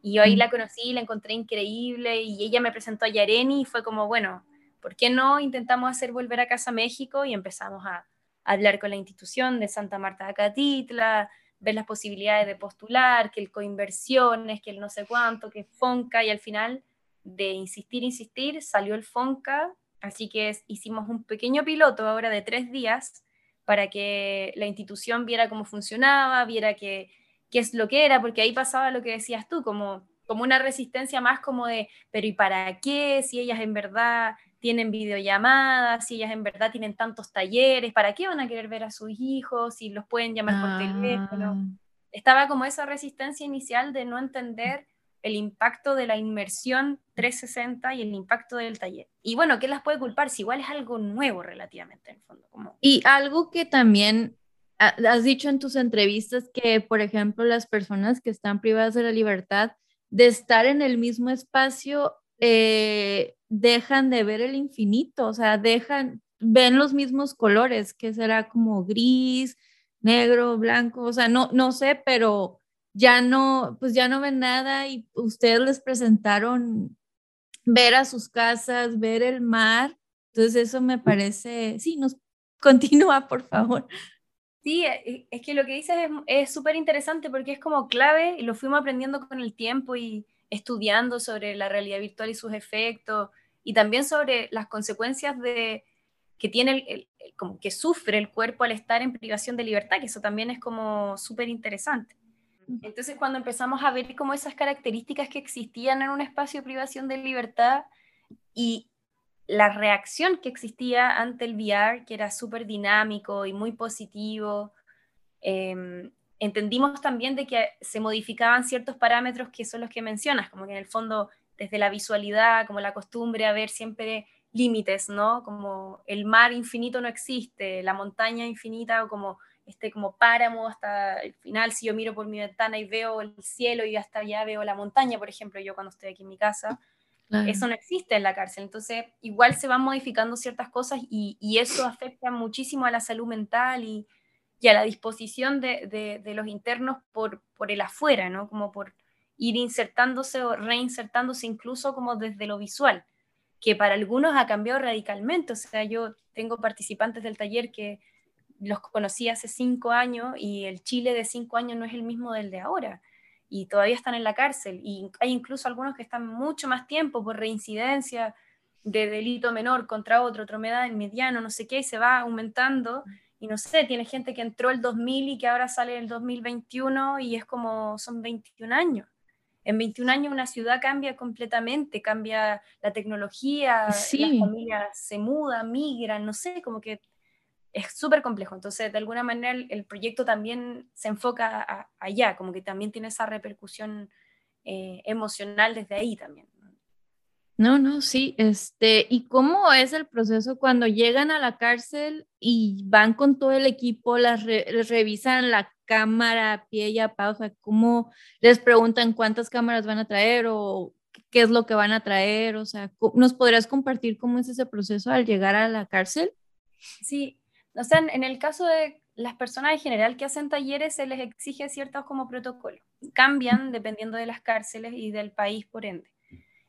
y yo ahí la conocí, la encontré increíble, y ella me presentó a Yareni, y fue como, bueno, ¿por qué no intentamos hacer volver a casa a México? Y empezamos a, a hablar con la institución de Santa Marta de Acatitla, ver las posibilidades de postular, que el coinversiones, que el no sé cuánto, que FONCA, y al final de insistir, insistir, salió el FONCA, así que hicimos un pequeño piloto ahora de tres días para que la institución viera cómo funcionaba, viera qué, qué es lo que era, porque ahí pasaba lo que decías tú, como, como una resistencia más como de, pero ¿y para qué? Si ellas en verdad tienen videollamadas, si ellas en verdad tienen tantos talleres, ¿para qué van a querer ver a sus hijos? Si los pueden llamar por teléfono. Ah. Estaba como esa resistencia inicial de no entender el impacto de la inmersión 360 y el impacto del taller. Y bueno, ¿qué las puede culpar? Si igual es algo nuevo relativamente en el fondo. Como... Y algo que también has dicho en tus entrevistas que, por ejemplo, las personas que están privadas de la libertad de estar en el mismo espacio eh, dejan de ver el infinito, o sea, dejan, ven los mismos colores, que será como gris, negro, blanco, o sea, no, no sé, pero ya no, pues ya no ven nada y ustedes les presentaron ver a sus casas, ver el mar, entonces eso me parece, sí, nos continúa, por favor. Sí, e, es que lo que dices es súper interesante porque es como clave y lo fuimos aprendiendo con el tiempo y, estudiando sobre la realidad virtual y sus efectos, y también sobre las consecuencias de, que tiene el, como que sufre el cuerpo al estar en privación de libertad, que eso también es como súper interesante. Entonces, cuando empezamos a ver como esas características que existían en un espacio de privación de libertad y la reacción que existía ante el VR, que era súper dinámico y muy positivo, eh, entendimos también de que se modificaban ciertos parámetros que son los que mencionas, como que en el fondo desde la visualidad, como la costumbre a ver siempre límites, ¿no? Como el mar infinito no existe, la montaña infinita o como este como páramo hasta el final, si yo miro por mi ventana y veo el cielo y hasta allá veo la montaña, por ejemplo, yo cuando estoy aquí en mi casa, eso no existe en la cárcel. Entonces, igual se van modificando ciertas cosas y, y eso afecta muchísimo a la salud mental y, y a la disposición de, de, de, los internos por, por el afuera, ¿no? Como por ir insertándose o reinsertándose incluso como desde lo visual, que para algunos ha cambiado radicalmente. O sea, yo tengo participantes del taller que los conocí hace cinco años y el Chile de cinco años no es el mismo del de ahora. Y todavía están en la cárcel. Y hay incluso algunos que están mucho más tiempo por reincidencia de delito menor contra otro, otro mediano, no sé qué, y se va aumentando. Y no sé, tiene gente que entró el 2000 y que ahora sale el 2021 y es como son 21 años. En 21 años una ciudad cambia completamente, cambia la tecnología, las familias se mudan, migran, no sé, como que es súper complejo. Entonces, de alguna manera, el, proyecto también se enfoca allá, como que también tiene esa repercusión eh, emocional desde ahí también. No, no, sí, este, ¿y cómo es el proceso cuando llegan a la cárcel y van con todo el equipo, las revisan la cámara, pie y a pausa, cómo les preguntan cuántas cámaras van a traer o qué es lo que van a traer? O sea, ¿nos podrías compartir cómo es ese proceso al llegar a la cárcel? Sí, o sea, en, el caso de las personas en general que hacen talleres, se les exige ciertos como protocolos. Cambian dependiendo de las cárceles y del país, por ende.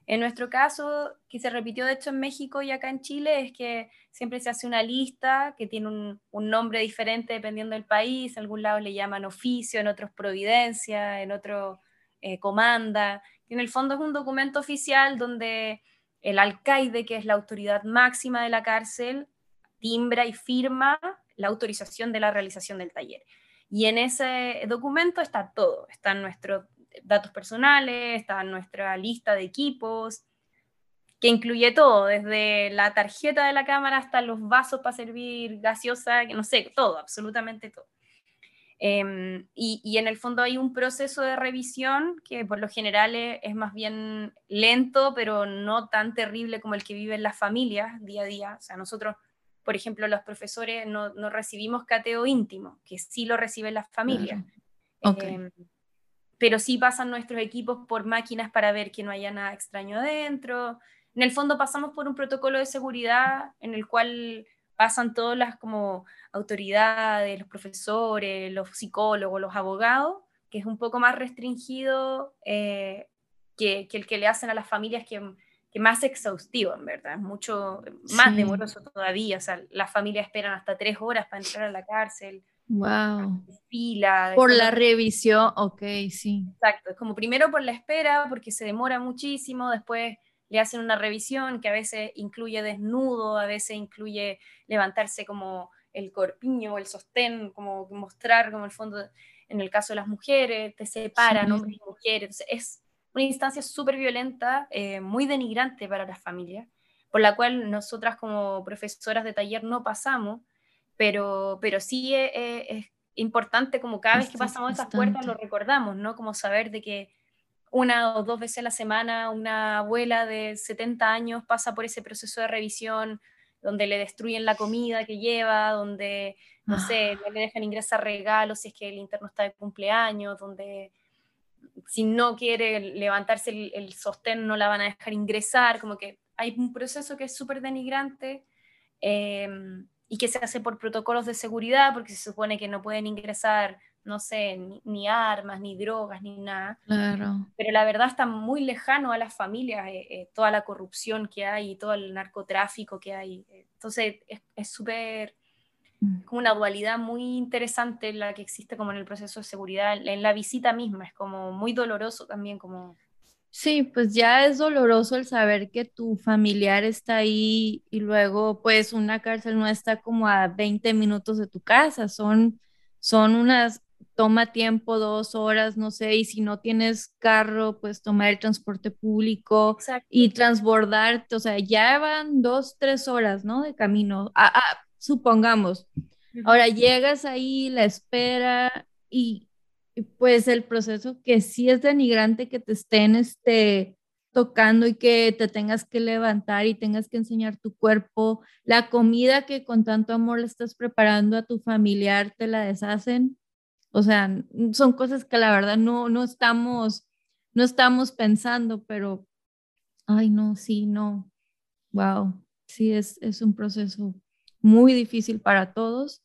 En nuestro caso, que se repitió de hecho en México y acá en Chile, es que siempre se hace una lista que tiene un, nombre diferente dependiendo del país. En algún lado le llaman oficio, en otros providencia, en otro eh, comanda. Y en el fondo es un documento oficial donde el alcaide, que es la autoridad máxima de la cárcel, timbra y firma la autorización de la realización del taller. Y en ese documento está todo, están nuestros datos personales, está nuestra lista de equipos, que incluye todo, desde la tarjeta de la cámara hasta los vasos para servir gaseosa, no sé, todo, absolutamente todo. Em, y, en el fondo hay un proceso de revisión que por lo general es, es, más bien lento, pero no tan terrible como el que viven las familias día a día. O sea, nosotros por ejemplo, los profesores no, no recibimos cateo íntimo, que sí lo reciben las familias. Em, pero sí pasan nuestros equipos por máquinas para ver que no haya nada extraño adentro. En el fondo pasamos por un protocolo de seguridad en el cual pasan todas las como autoridades, los profesores, los psicólogos, los abogados, que es un poco más restringido eh, que, que, el que le hacen a las familias que que más exhaustivo, en verdad, es mucho más demoroso todavía. O sea, las familias esperan hasta tres horas para entrar a la cárcel. Wow. Fila. Por la revisión, ok, sí. Exacto, es como primero por la espera, porque se demora muchísimo, después le hacen una revisión que a veces incluye desnudo, a veces incluye levantarse como el corpiño o el sostén, como mostrar como el fondo, en el caso de las mujeres, te separan hombres y mujeres, es una instancia súper violenta, eh, muy denigrante para las familias, por la cual nosotras como profesoras de taller no pasamos, pero, pero sí es, importante como cada vez que pasamos esas puertas lo recordamos, ¿no? Como saber de que una o dos veces a la semana una abuela de 70 años pasa por ese proceso de revisión donde le destruyen la comida que lleva, donde, no sé, ah. le dejan ingresar regalos si es que el interno está de cumpleaños, donde si no quiere levantarse el, sostén no la van a dejar ingresar, como que hay un proceso que es súper denigrante em, y que se hace por protocolos de seguridad porque se supone que no pueden ingresar, no sé, ni, armas, ni drogas, ni nada. Claro. Pero la verdad está muy lejano a las familias, eh, eh, toda la corrupción que hay, todo el narcotráfico que hay. Entonces es súper Mm. como una dualidad muy interesante la que existe como en el proceso de seguridad, en la visita misma, es como muy doloroso también como... Sí, pues ya es doloroso el saber que tu familiar está ahí y luego pues una cárcel no está como a 20 minutos de tu casa, son, son unas, toma tiempo, dos horas, no sé, y si no tienes carro, pues tomar el transporte público y transbordarte, o sea, ya van dos, tres horas, ¿no? De camino. Ah, ah, supongamos. Ahora llegas ahí, la espera y, pues el proceso que sí es denigrante que te estén este, tocando y que te tengas que levantar y tengas que enseñar tu cuerpo, la comida que con tanto amor le estás preparando a tu familiar te la deshacen. O sea, son cosas que la verdad no, no estamos, no estamos pensando, pero, ay, no, sí, no. Wow, sí, es, es un proceso muy difícil para todos.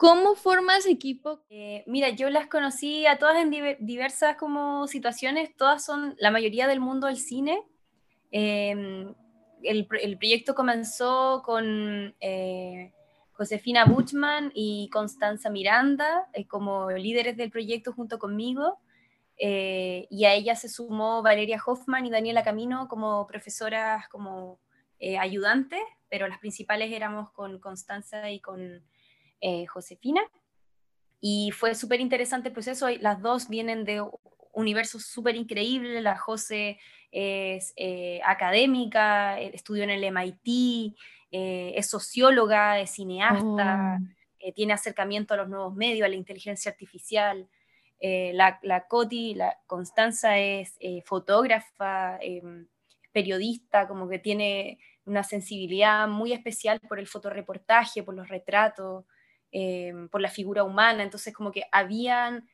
¿Cómo formas equipo? Eh, mira, yo las conocí a todas en diversas como situaciones, todas son la mayoría del mundo del cine. Em, el, el, proyecto comenzó con eh, Josefina Buchman y Constanza Miranda eh, como líderes del proyecto junto conmigo. y a ella se sumó Valeria Hoffman y Daniela Camino como profesoras, como ayudantes, pero las principales éramos con Constanza y con eh, Josefina. Y fue súper interesante el proceso. Las dos vienen de universos súper increíbles. La José es eh, académica, eh, estudió en el MIT, es socióloga, es cineasta, oh. tiene acercamiento a los nuevos medios, a la inteligencia artificial. la, la Coti, la Constanza es fotógrafa, periodista, como que tiene una sensibilidad muy especial por el fotoreportaje, por los retratos. Em, por la figura humana, entonces como que habían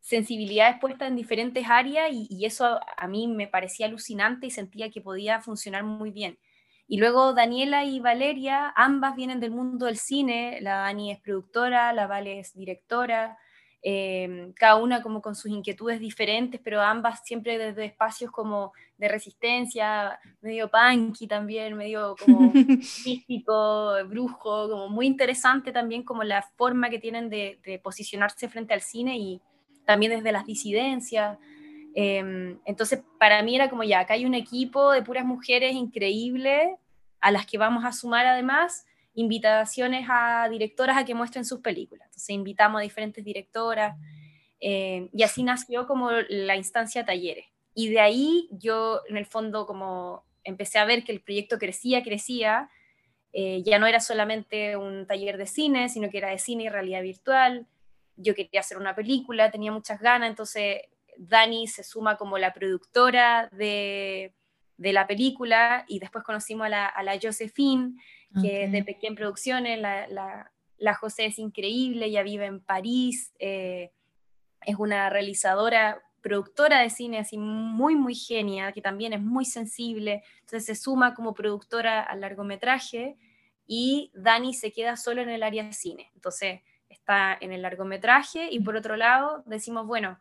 sensibilidades puestas en diferentes áreas y, eso a, mí me parecía alucinante y sentía que podía funcionar muy bien. Y luego Daniela y Valeria, ambas vienen del mundo del cine, la Dani es productora, la Vale es directora, Em, cada una como con sus inquietudes diferentes, pero ambas siempre desde espacios como de resistencia, medio punky también, medio como místico, brujo, como muy interesante también como la forma que tienen de, posicionarse frente al cine y también desde las disidencias. Em, entonces, para mí era como ya, acá hay un equipo de puras mujeres increíbles a las que vamos a sumar además invitaciones a directoras a que muestren sus películas. Entonces invitamos a diferentes directoras eh, y así nació como la instancia talleres. Y de ahí yo en el fondo como empecé a ver que el proyecto crecía, crecía. Eh, ya no era solamente un taller de cine, sino que era de cine y realidad virtual. Yo quería hacer una película, tenía muchas ganas, entonces Dani se suma como la productora de, de la película y después conocimos a la, a la Josephine, que es de Pequeña Producciones, la, la, la, José es increíble, ella vive en París, eh, es una realizadora, productora de cine así muy, muy genia, que también es muy sensible, entonces se suma como productora al largometraje y Dani se queda solo en el área de cine, entonces está en el largometraje y por otro lado decimos, bueno,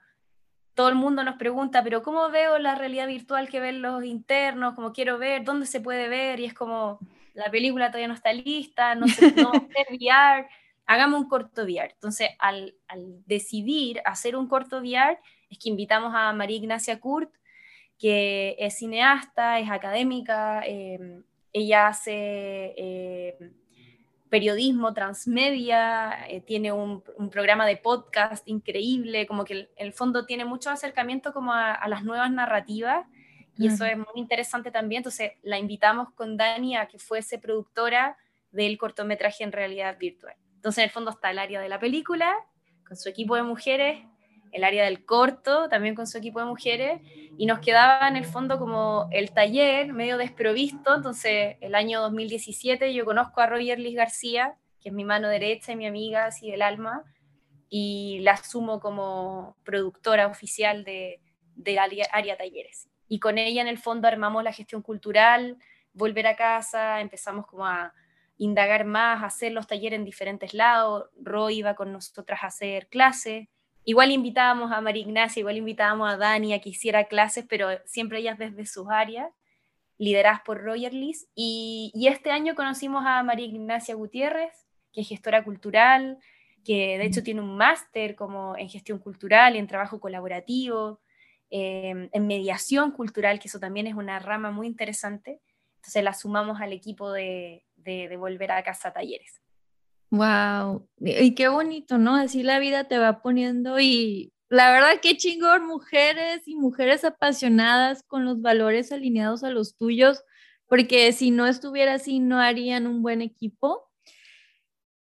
todo el mundo nos pregunta, pero ¿cómo veo la realidad virtual que ven los internos? Como quiero ver, ¿dónde se puede ver? Y es como, la película todavía no está lista, no sé no hacer VR, hagamos un corto VR. Entonces, al, decidir hacer un corto VR, es que invitamos a María Ignacia Kurt, que es cineasta, es académica, em, ella hace em, periodismo transmedia, eh, tiene un, programa de podcast increíble, como que en el fondo tiene mucho acercamiento como a las nuevas narrativas y eso es muy interesante también. Entonces la invitamos con Dani a que fuese productora del cortometraje en realidad virtual. Entonces en el fondo está el área de la película, con su equipo de mujeres, el área del corto, también con su equipo de mujeres, y nos quedaba en el fondo como el taller medio desprovisto. Entonces el año 2017 yo conozco a Roger Liz García, que es mi mano derecha y mi amiga así del alma, y la asumo como productora oficial de, de área, área talleres y con ella en el fondo armamos la gestión cultural, volver a casa, empezamos como a indagar más, a hacer los talleres en diferentes lados, Roy iba con nosotras a hacer clases, igual invitábamos a María Ignacia, igual invitábamos a Dani a que hiciera clases, pero siempre ellas desde sus áreas, lideradas por Roger Liz, y, este año conocimos a María Ignacia Gutiérrez, que es gestora cultural, que de hecho tiene un máster como en gestión cultural y en trabajo colaborativo, Em, en mediación cultural, que eso también es una rama muy interesante. Entonces la sumamos al equipo de, de, Volver a Casa Talleres. Wow, y qué bonito, ¿no? Así la vida te va poniendo y la verdad qué chingón, mujeres y mujeres apasionadas con los valores alineados a los tuyos, porque si no estuviera así no harían un buen equipo.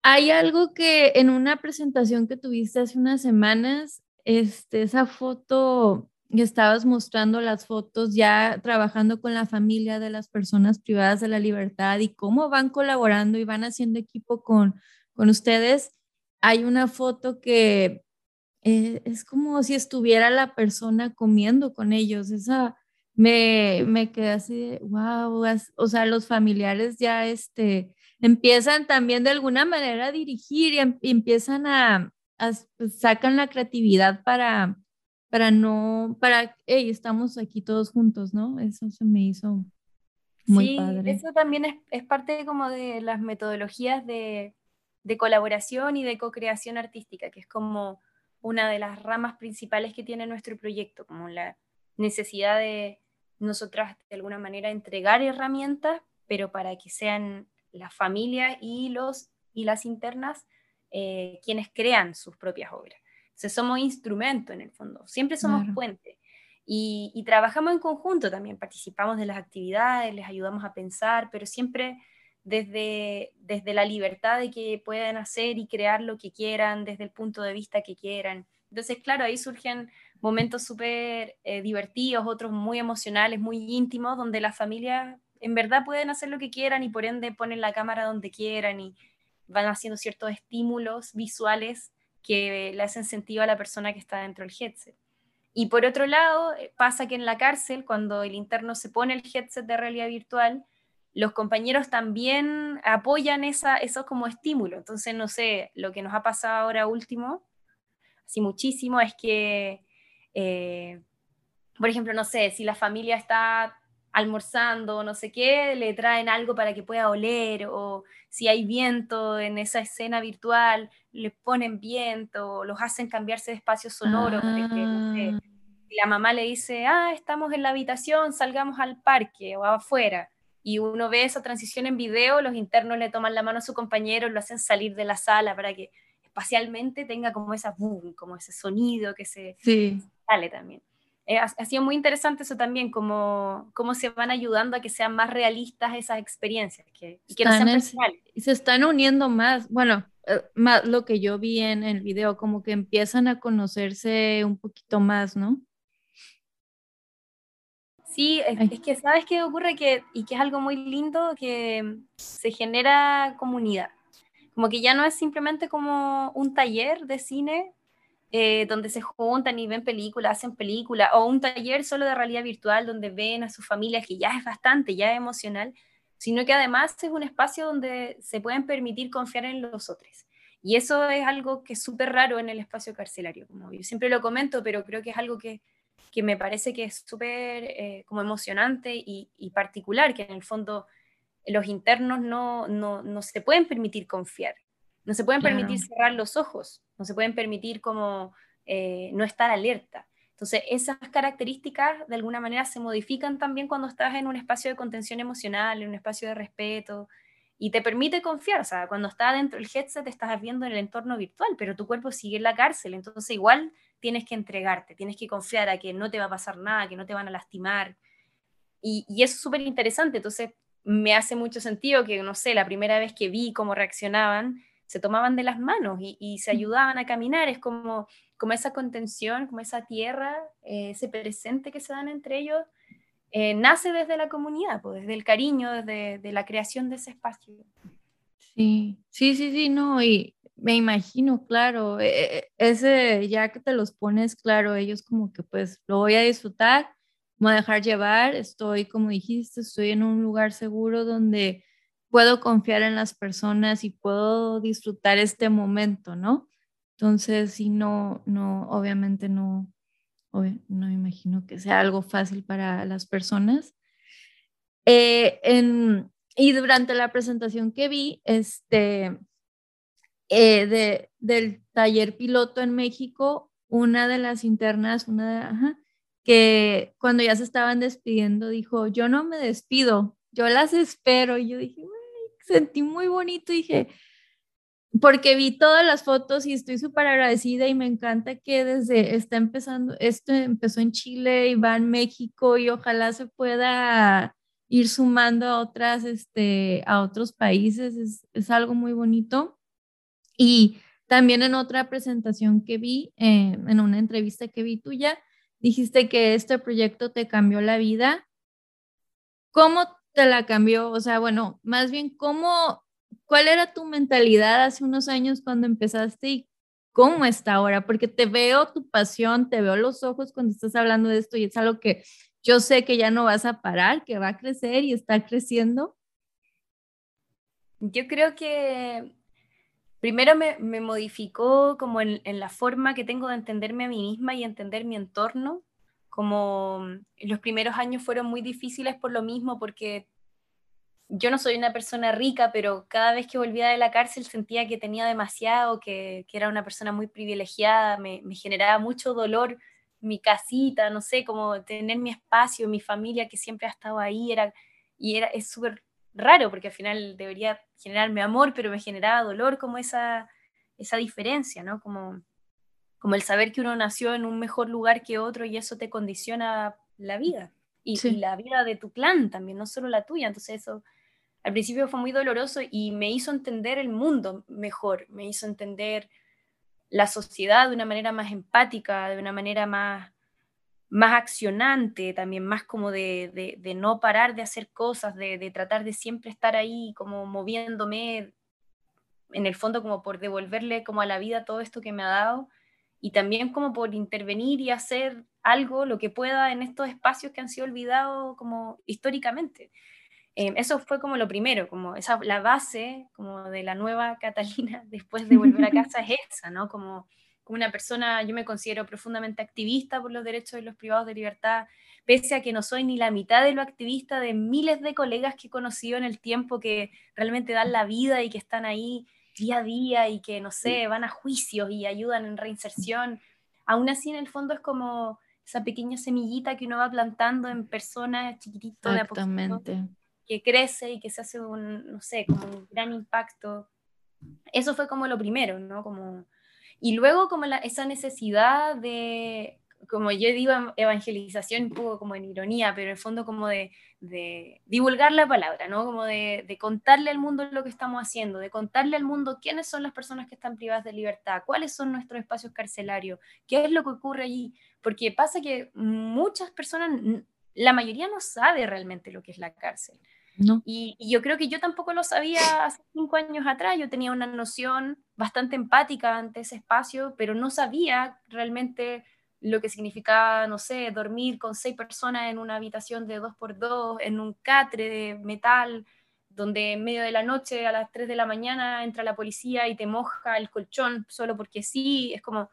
Hay algo que en una presentación que tuviste hace unas semanas, este, esa foto estabas mostrando las fotos ya trabajando con la familia de las personas privadas de la libertad y cómo van colaborando y van haciendo equipo con, con ustedes. Hay una foto que eh, es como si estuviera la persona comiendo con ellos. Esa me, me quedé así de, wow, o sea, los familiares ya este, empiezan también de alguna manera a dirigir y, em, empiezan a, pues, sacan la creatividad para, para no, para, hey, estamos aquí todos juntos, ¿no? Eso se me hizo muy sí, Eso también es, es, parte como de las metodologías de, de colaboración y de co-creación artística, que es como una de las ramas principales que tiene nuestro proyecto, como la necesidad de nosotras de alguna manera entregar herramientas, pero para que sean las familias y, los, y las internas eh, quienes crean sus propias obras. Entonces somos instrumento en el fondo, siempre somos puente. Y, y, trabajamos en conjunto también, participamos de las actividades, les ayudamos a pensar, pero siempre desde, desde la libertad de que puedan hacer y crear lo que quieran, desde el punto de vista que quieran. Entonces, claro, ahí surgen momentos súper eh, divertidos, otros muy emocionales, muy íntimos, donde las familias en verdad pueden hacer lo que quieran y por ende ponen la cámara donde quieran y van haciendo ciertos estímulos visuales que le hacen sentido a la persona que está dentro del headset. Y por otro lado, eh, pasa que en la cárcel, cuando el interno se pone el headset de realidad virtual, los compañeros también apoyan esa, eso como estímulo. Entonces, no sé, lo que nos ha pasado ahora último, así muchísimo, es que, eh, por ejemplo, no sé, si la familia está almorzando, no sé qué, le traen algo para que pueda oler, o si hay viento en esa escena virtual, le ponen viento, los hacen cambiarse de espacio sonoro, ah. la mamá le dice, ah, estamos en la habitación, salgamos al parque o afuera y uno ve esa transición en video, los internos le toman la mano a su compañero, lo hacen salir de la sala para que espacialmente tenga como esa boom, como ese sonido que se sale también. Eh, ha, sido muy interesante eso también, como cómo se van ayudando a que sean más realistas esas experiencias, que, y que no sean personales. Y se están uniendo más, bueno, más lo que yo vi en el video, como que empiezan a conocerse un poquito más, ¿no? Sí, es, que sabes qué ocurre que, y que es algo muy lindo, que se genera comunidad. Como que ya no es simplemente como un taller de cine eh, donde se juntan y ven películas, hacen películas, o un taller solo de realidad virtual donde ven a sus familias, que ya es bastante, ya es emocional, sino que además es un espacio donde se pueden permitir confiar en los otros. Y eso es algo que es súper raro en el espacio carcelario, como yo siempre lo comento, pero creo que es algo que que me parece que es súper eh, como emocionante y, particular, que en el fondo los internos no, no, no, se pueden permitir confiar, no se pueden permitir cerrar los ojos, no se pueden permitir como eh, no estar alerta. Entonces, esas características de alguna manera se modifican también cuando estás en un espacio de contención emocional, en un espacio de respeto, y te permite confiar. O sea, cuando estás dentro del headset te estás viendo en el entorno virtual, pero tu cuerpo sigue en la cárcel, entonces igual tienes que entregarte, tienes que confiar a que no te va a pasar nada, que no te van a lastimar. Y, eso es súper interesante, entonces me hace mucho sentido que, no sé, la primera vez que vi cómo reaccionaban, se tomaban de las manos y, se ayudaban a caminar, es como, como esa contención, como esa tierra, eh, ese presente que se dan entre ellos, eh, nace desde la comunidad, pues, desde el cariño, desde la creación de ese espacio. Sí, sí, sí, sí, no, y me imagino, claro, e, e, ese ya que te los pones, claro, ellos como que pues lo voy a disfrutar, me voy a dejar llevar, estoy, como dijiste, estoy en un lugar seguro donde puedo confiar en las personas y puedo disfrutar este momento, ¿no? Entonces, sí, no, no, obviamente no, no me imagino que sea algo fácil para las personas. Eh, y durante la presentación que vi, este, eh, de, del taller piloto en México, una de las internas, una que cuando ya se estaban despidiendo dijo, yo no me despido, yo las espero. Y yo dije, sentí muy bonito, dije, porque vi todas las fotos y estoy súper agradecida y me encanta que desde está empezando, esto empezó en Chile y va en México y ojalá se pueda ir sumando a otras, este, a otros países, es, es algo muy bonito. Y también en otra presentación que vi, eh, en una entrevista que vi tuya, dijiste que este proyecto te cambió la vida. ¿Cómo te la cambió? O sea, bueno, más bien, ¿cómo, cuál era tu mentalidad hace unos años cuando empezaste y cómo está ahora? Porque te veo tu pasión, te veo los ojos cuando estás hablando de esto y es algo que yo sé que ya no vas a parar, que va a crecer y está creciendo. Yo creo que primero me, modificó como en, la forma que tengo de entenderme a mí misma y entender mi entorno. Como los primeros años fueron muy difíciles por lo mismo, porque yo no soy una persona rica, pero cada vez que volvía de la cárcel sentía que tenía demasiado, que, era una persona muy privilegiada, me, me, generaba mucho dolor mi casita, no sé, como tener mi espacio, mi familia que siempre ha estado ahí, era, y era, es súper raro, porque al final debería generarme amor, pero me generaba dolor como esa, esa diferencia, ¿no? Como, como el saber que uno nació en un mejor lugar que otro y eso te condiciona la vida. Y, la vida de tu clan también, no solo la tuya. Entonces eso al principio fue muy doloroso y me hizo entender el mundo mejor, me hizo entender la sociedad de una manera más empática, de una manera más, más accionante, también más como de, no parar de hacer cosas, de, tratar de siempre estar ahí como moviéndome, en el fondo como por devolverle como a la vida todo esto que me ha dado y también como por intervenir y hacer algo, lo que pueda en estos espacios que han sido olvidados como históricamente. Em, eso fue como lo primero, como esa, la base como de la nueva Catalina después de volver a casa es esa, ¿no? Como, como una persona, yo me considero profundamente activista por los derechos de los privados de libertad, pese a que no soy ni la mitad de lo activista de miles de colegas que he conocido en el tiempo que realmente dan la vida y que están ahí día a día y que, no sé, van a juicios y ayudan en reinserción. Aún así, en el fondo es como esa pequeña semillita que uno va plantando en personas chiquititos de a que crece y que se hace un, no sé, como un gran impacto. Eso fue como lo primero, ¿no? Como, y luego como la, esa necesidad de, como yo digo, evangelización un poco como en ironía, pero en el fondo como de, de divulgar la palabra, ¿no? Como de, de, contarle al mundo lo que estamos haciendo, de contarle al mundo quiénes son las personas que están privadas de libertad, cuáles son nuestros espacios carcelarios, qué es lo que ocurre allí, porque pasa que muchas personas, la mayoría no sabe realmente lo que es la cárcel. Y, yo creo que yo tampoco lo sabía hace cinco años atrás. Yo tenía una noción bastante empática ante ese espacio, pero no sabía realmente lo que significaba, no sé, dormir con seis personas en una habitación de dos por dos, en un catre de metal, donde en medio de la noche, a las tres de la mañana, entra la policía y te moja el colchón solo porque sí. Es como,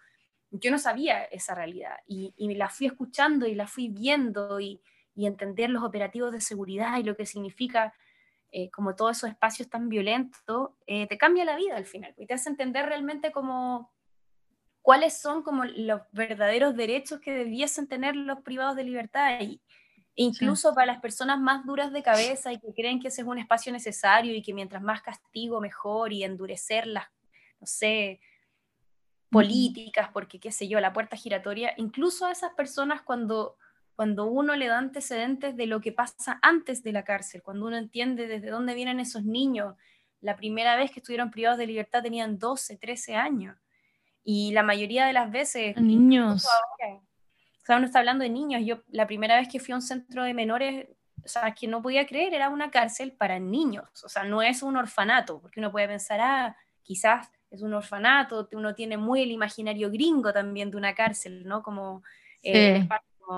yo no sabía esa realidad y, y la fui escuchando y la fui viendo y y entender los operativos de seguridad y lo que significa eh, como todos esos espacios tan violentos, eh, te cambia la vida al final y te hace entender realmente como cuáles son como los verdaderos derechos que debiesen tener los privados de libertad y, incluso para las personas más duras de cabeza y que creen que ese es un espacio necesario y que mientras más castigo mejor y endurecer las, no sé, políticas, porque qué sé yo, la puerta giratoria, incluso a esas personas cuando cuando uno le da antecedentes de lo que pasa antes de la cárcel, cuando uno entiende desde dónde vienen esos niños. La primera vez que estuvieron privados de libertad tenían 12, 13 años. Y la mayoría de las veces... Niños. o sea, uno está hablando de niños. Yo la primera vez que fui a un centro de menores, o sea, que no podía creer, era una cárcel para niños. O sea, no es un orfanato, porque uno puede pensar, ah, quizás es un orfanato, uno tiene muy el imaginario gringo también de una cárcel, ¿no? Como eh,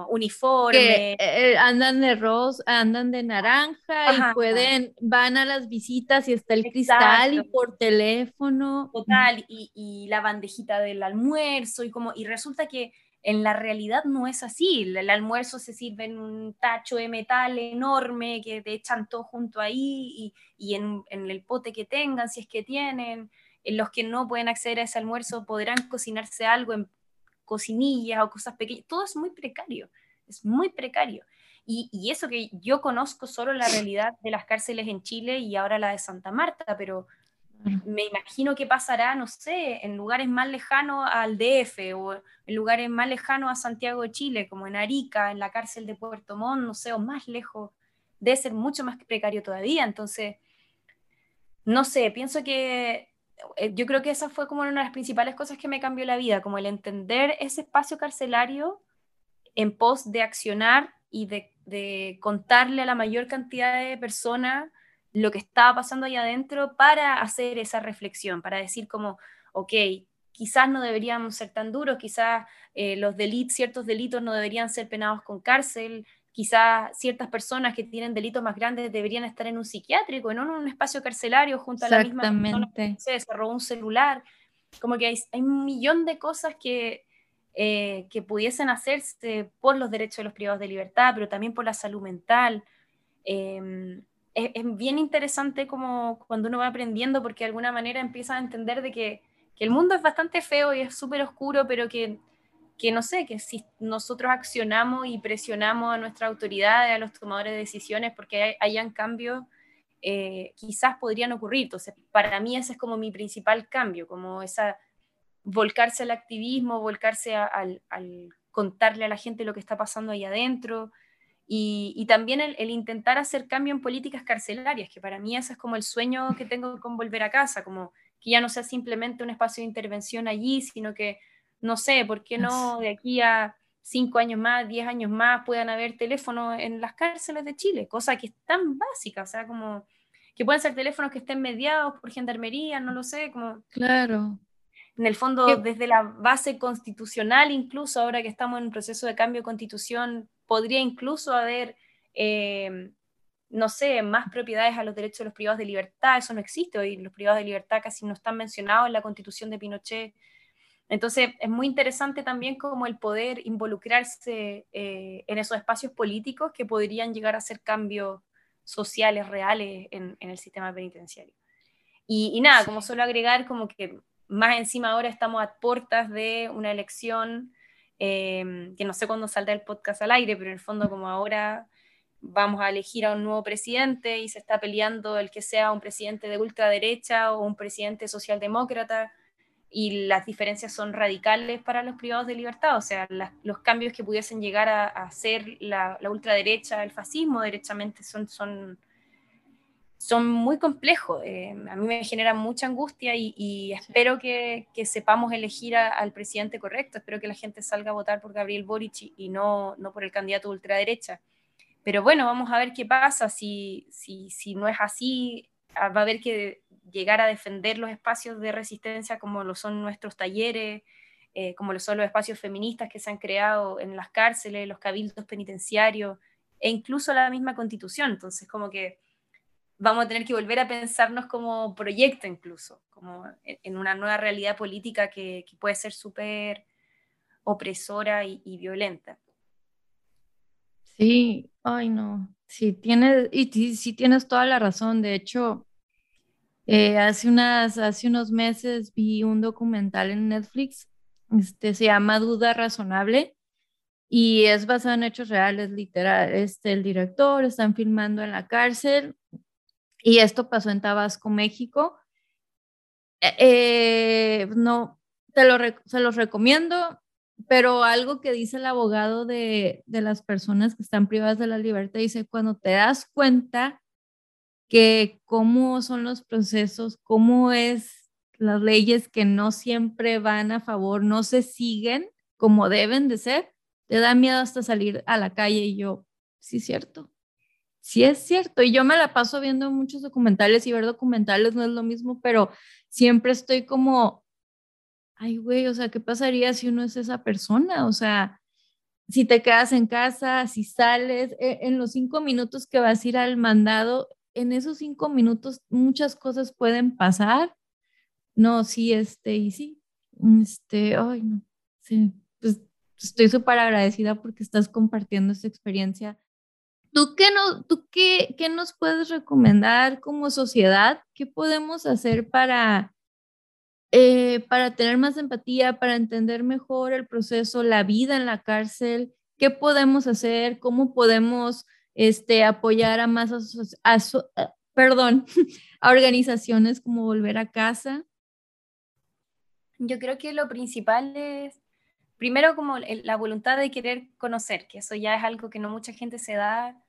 uniforme. Eh, andan de rosa, andan de naranja y pueden, van a las visitas y está el cristal y por teléfono. Total, y, la bandejita del almuerzo y como, y resulta que en la realidad no es así. El, almuerzo se sirve en un tacho de metal enorme que te echan todo junto ahí y, en, en, el pote que tengan, si es que tienen. Los que no pueden acceder a ese almuerzo podrán cocinarse algo en cocinillas o cosas pequeñas, todo es muy precario, es muy precario. Y, eso que yo conozco solo la realidad de las cárceles en Chile y ahora la de Santa Marta, pero me imagino que pasará, no sé, en lugares más lejanos al DF o en lugares más lejanos a Santiago de Chile, como en Arica, en la cárcel de Puerto Montt, no sé, o más lejos, debe ser mucho más precario todavía. Entonces, no sé, pienso que yo creo que esa fue como una de las principales cosas que me cambió la vida, como el entender ese espacio carcelario en pos de accionar y de, de contarle a la mayor cantidad de personas lo que estaba pasando ahí adentro para hacer esa reflexión, para decir como, ok, quizás no deberíamos ser tan duros, quizás eh, los delitos, ciertos delitos no deberían ser penados con cárcel, quizás ciertas personas que tienen delitos más grandes deberían estar en un psiquiátrico, no en un espacio carcelario junto a la misma persona que se robó un celular. Como que hay, un millón de cosas que, eh, que pudiesen hacerse por los derechos de los privados de libertad, pero también por la salud mental. Em, es, es, bien interesante como cuando uno va aprendiendo porque de alguna manera empieza a entender de que que el mundo es bastante feo y es súper oscuro, pero que, que no sé, que si nosotros accionamos y presionamos a nuestra autoridad, a los tomadores de decisiones, porque hayan cambios, eh, quizás podrían ocurrir. Entonces, para mí ese es como mi principal cambio, como esa volcarse al activismo, volcarse al, contarle a la gente lo que está pasando ahí adentro. Y, también el, el, intentar hacer cambio en políticas carcelarias, que para mí ese es como el sueño que tengo con volver a casa, como que ya no sea simplemente un espacio de intervención allí, sino que, no sé, ¿por qué no de aquí a cinco años más, diez años más puedan haber teléfonos en las cárceles de Chile? Cosa que es tan básica, o sea, como que pueden ser teléfonos que estén mediados por gendarmería, no lo sé, como... Claro. En el fondo, desde la base constitucional, incluso ahora que estamos en un proceso de cambio de constitución, podría incluso haber eh, no sé, más propiedades a los derechos de los privados de libertad, eso no existe hoy, los privados de libertad casi no están mencionados en la constitución de Pinochet. Entonces, es muy interesante también como el poder involucrarse eh, en esos espacios políticos que podrían llegar a ser cambios sociales reales en, el sistema penitenciario. Y, nada, como solo agregar, como que más encima ahora estamos a puertas de una elección, eh, que no sé cuándo saldrá el podcast al aire, pero en el fondo como ahora vamos a elegir a un nuevo presidente y se está peleando el que sea un presidente de ultraderecha o un presidente socialdemócrata y las diferencias son radicales para los privados de libertad, o sea, los cambios que pudiesen llegar a, hacer la, ultraderecha, el fascismo, derechamente, son, son, son muy complejos. Eh, a mí me genera mucha angustia y, espero que, sepamos elegir al presidente correcto, espero que la gente salga a votar por Gabriel Boric y, no, no por el candidato de ultraderecha. Pero bueno, vamos a ver qué pasa. Si, si, si no es así, ah, va a haber que llegar a defender los espacios de resistencia como lo son nuestros talleres, eh, como lo son los espacios feministas que se han creado en las cárceles, los cabildos penitenciarios e incluso la misma constitución. Entonces, como que vamos a tener que volver a pensarnos como proyecto incluso, como en una nueva realidad política que, puede ser súper opresora y violenta. Sí, ay no, sí tienes, y sí, tienes toda la razón. De hecho, eh, hace, unas, hace unos meses vi un documental en Netflix, este, se llama Duda Razonable y es basado en hechos reales, literal. Este, el director están filmando en la cárcel y esto pasó en Tabasco, México. Eh, eh, no, te lo, se los recomiendo pero algo que dice el abogado de, las personas que están privadas de la libertad, dice, cuando te das cuenta que cómo son los procesos, cómo es las leyes que no siempre van a favor, no se siguen como deben de ser, te da miedo hasta salir a la calle y yo, sí es cierto, sí es cierto. Y yo me la paso viendo muchos documentales y ver documentales no es lo mismo, pero siempre estoy como ay, güey, o sea, ¿qué pasaría si uno es esa persona? O sea, si te quedas en casa, si sales, e, en los cinco minutos que vas a ir al mandado, en esos cinco minutos muchas cosas pueden pasar. No, sí, este, y sí, este, ay, no, sí, pues estoy súper agradecida porque estás compartiendo esta experiencia. ¿Tú, qué, no, tú qué, qué nos puedes recomendar como sociedad? ¿Qué podemos hacer para eh, para tener más empatía, para entender mejor el proceso, la vida en la cárcel, qué podemos hacer, cómo podemos este, apoyar a más, perdón, a organizaciones como Volver a Casa. Yo creo que lo principal es, primero, como la voluntad de querer conocer, que eso ya es algo que no mucha gente se da.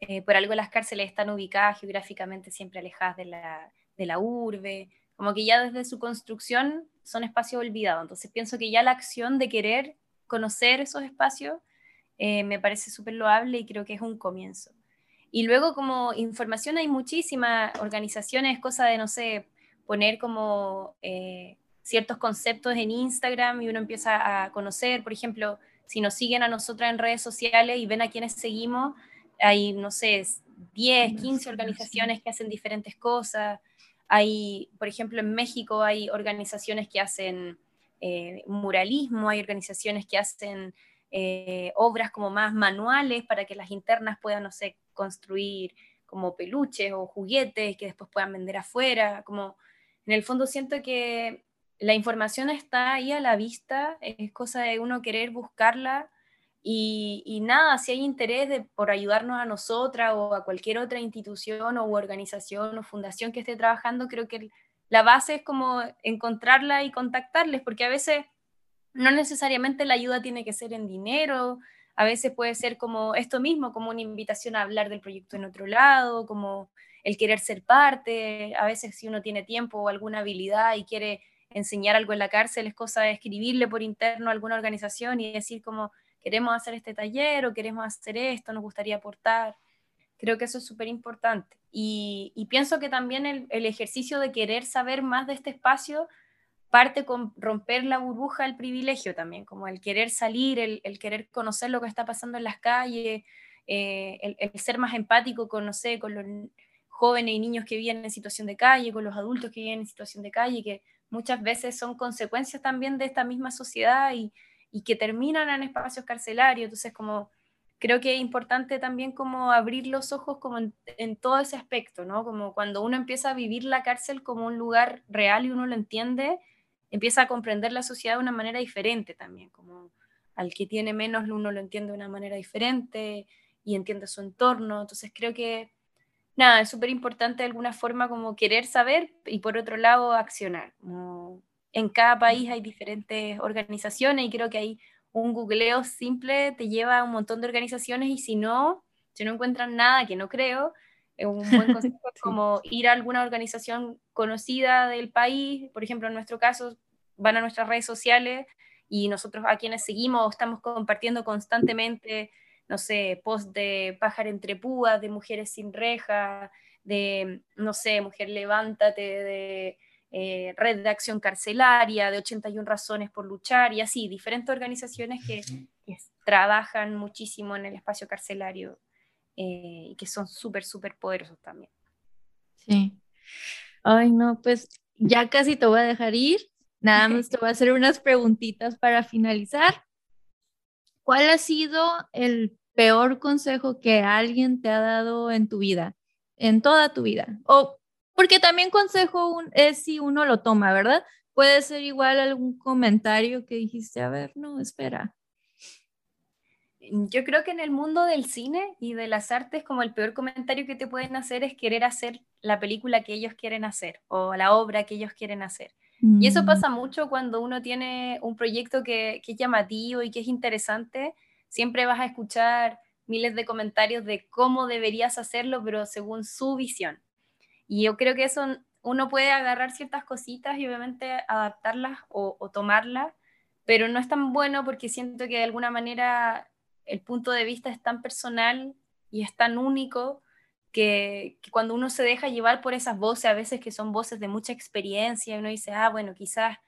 Eh, por algo las cárceles están ubicadas geográficamente siempre alejadas de la, de la urbe, como que ya desde su construcción son espacios olvidados. Entonces pienso que ya la acción de querer conocer esos espacios eh, me parece súper loable y creo que es un comienzo. Y luego como información hay muchísimas organizaciones, cosa de, no sé, poner como eh, ciertos conceptos en Instagram y uno empieza a conocer, por ejemplo, si nos siguen a nosotras en redes sociales y ven a quienes seguimos, hay, no sé, 10, 15 organizaciones que hacen diferentes cosas. Hay, por ejemplo, en México hay organizaciones que hacen eh, muralismo, hay organizaciones que hacen eh, obras como más manuales para que las internas puedan, no sé, construir como peluches o juguetes que después puedan vender afuera. Como en el fondo siento que la información está ahí a la vista, es cosa de uno querer buscarla y, nada, si hay interés por ayudarnos a nosotras o a cualquier otra institución o organización o fundación que esté trabajando, creo que la base es como encontrarla y contactarles, porque a veces no necesariamente la ayuda tiene que ser en dinero, a veces puede ser como esto mismo, como una invitación a hablar del proyecto en otro lado, como el querer ser parte, a veces si uno tiene tiempo o alguna habilidad y quiere enseñar algo en la cárcel, es cosa de escribirle por interno a alguna organización y decir como, queremos hacer este taller o queremos hacer esto, nos gustaría aportar. Creo que eso es súper importante. Y, pienso que también el, ejercicio de querer saber más de este espacio parte con romper la burbuja del privilegio también, como el querer salir, el, querer conocer lo que está pasando en las calles, eh, el, ser más empático con, con los jóvenes y niños que viven en situación de calle, con los adultos que viven en situación de calle, que muchas veces son consecuencias también de esta misma sociedad y, y que terminan en espacios carcelarios. Entonces, como creo que es importante también como abrir los ojos como en, todo ese aspecto, ¿no? Como cuando uno empieza a vivir la cárcel como un lugar real y uno lo entiende, empieza a comprender la sociedad de una manera diferente también, como al que tiene menos uno lo entiende de una manera diferente y entiende su entorno. Entonces creo que, nada, es súper importante de alguna forma como querer saber y por otro lado accionar. En cada país hay diferentes organizaciones y creo que hay un googleo simple te lleva a un montón de organizaciones y si no, si no encuentran nada, que no creo, un buen consejo como ir a alguna organización conocida del país, por ejemplo, en nuestro caso, van a nuestras redes sociales y nosotros a quienes seguimos estamos compartiendo constantemente, no sé, post de pájaro entre púas, de mujeres sin reja, de, no sé, mujer levántate, de eh, Red de Acción Carcelaria, de 81 Razones por Luchar y así, diferentes organizaciones que, trabajan muchísimo en el espacio carcelario eh, y que son súper, súper poderosos también. Sí. Ay, no, pues ya casi te voy a dejar ir. Nada más te voy a hacer unas preguntitas para finalizar. ¿Cuál ha sido el peor consejo que alguien te ha dado en tu vida, en toda tu vida? O porque también consejo es si uno lo toma, ¿verdad? Puede ser igual algún comentario que dijiste, a ver, no, espera. Yo creo que en el mundo del cine y de las artes, como el peor comentario que te pueden hacer es querer hacer la película que ellos quieren hacer o la obra que ellos quieren hacer. Y eso mm. pasa mucho cuando uno tiene un proyecto que, que es llamativo y que es interesante. Siempre vas a escuchar miles de comentarios de cómo deberías hacerlo, pero según su visión. Y yo creo que eso uno puede agarrar ciertas cositas y obviamente adaptarlas o, tomarlas, pero no es tan bueno porque siento que de alguna manera el punto de vista es tan personal y es tan único que, cuando uno se deja llevar por esas voces, a veces que son voces de mucha experiencia, uno dice, ah, bueno, quizás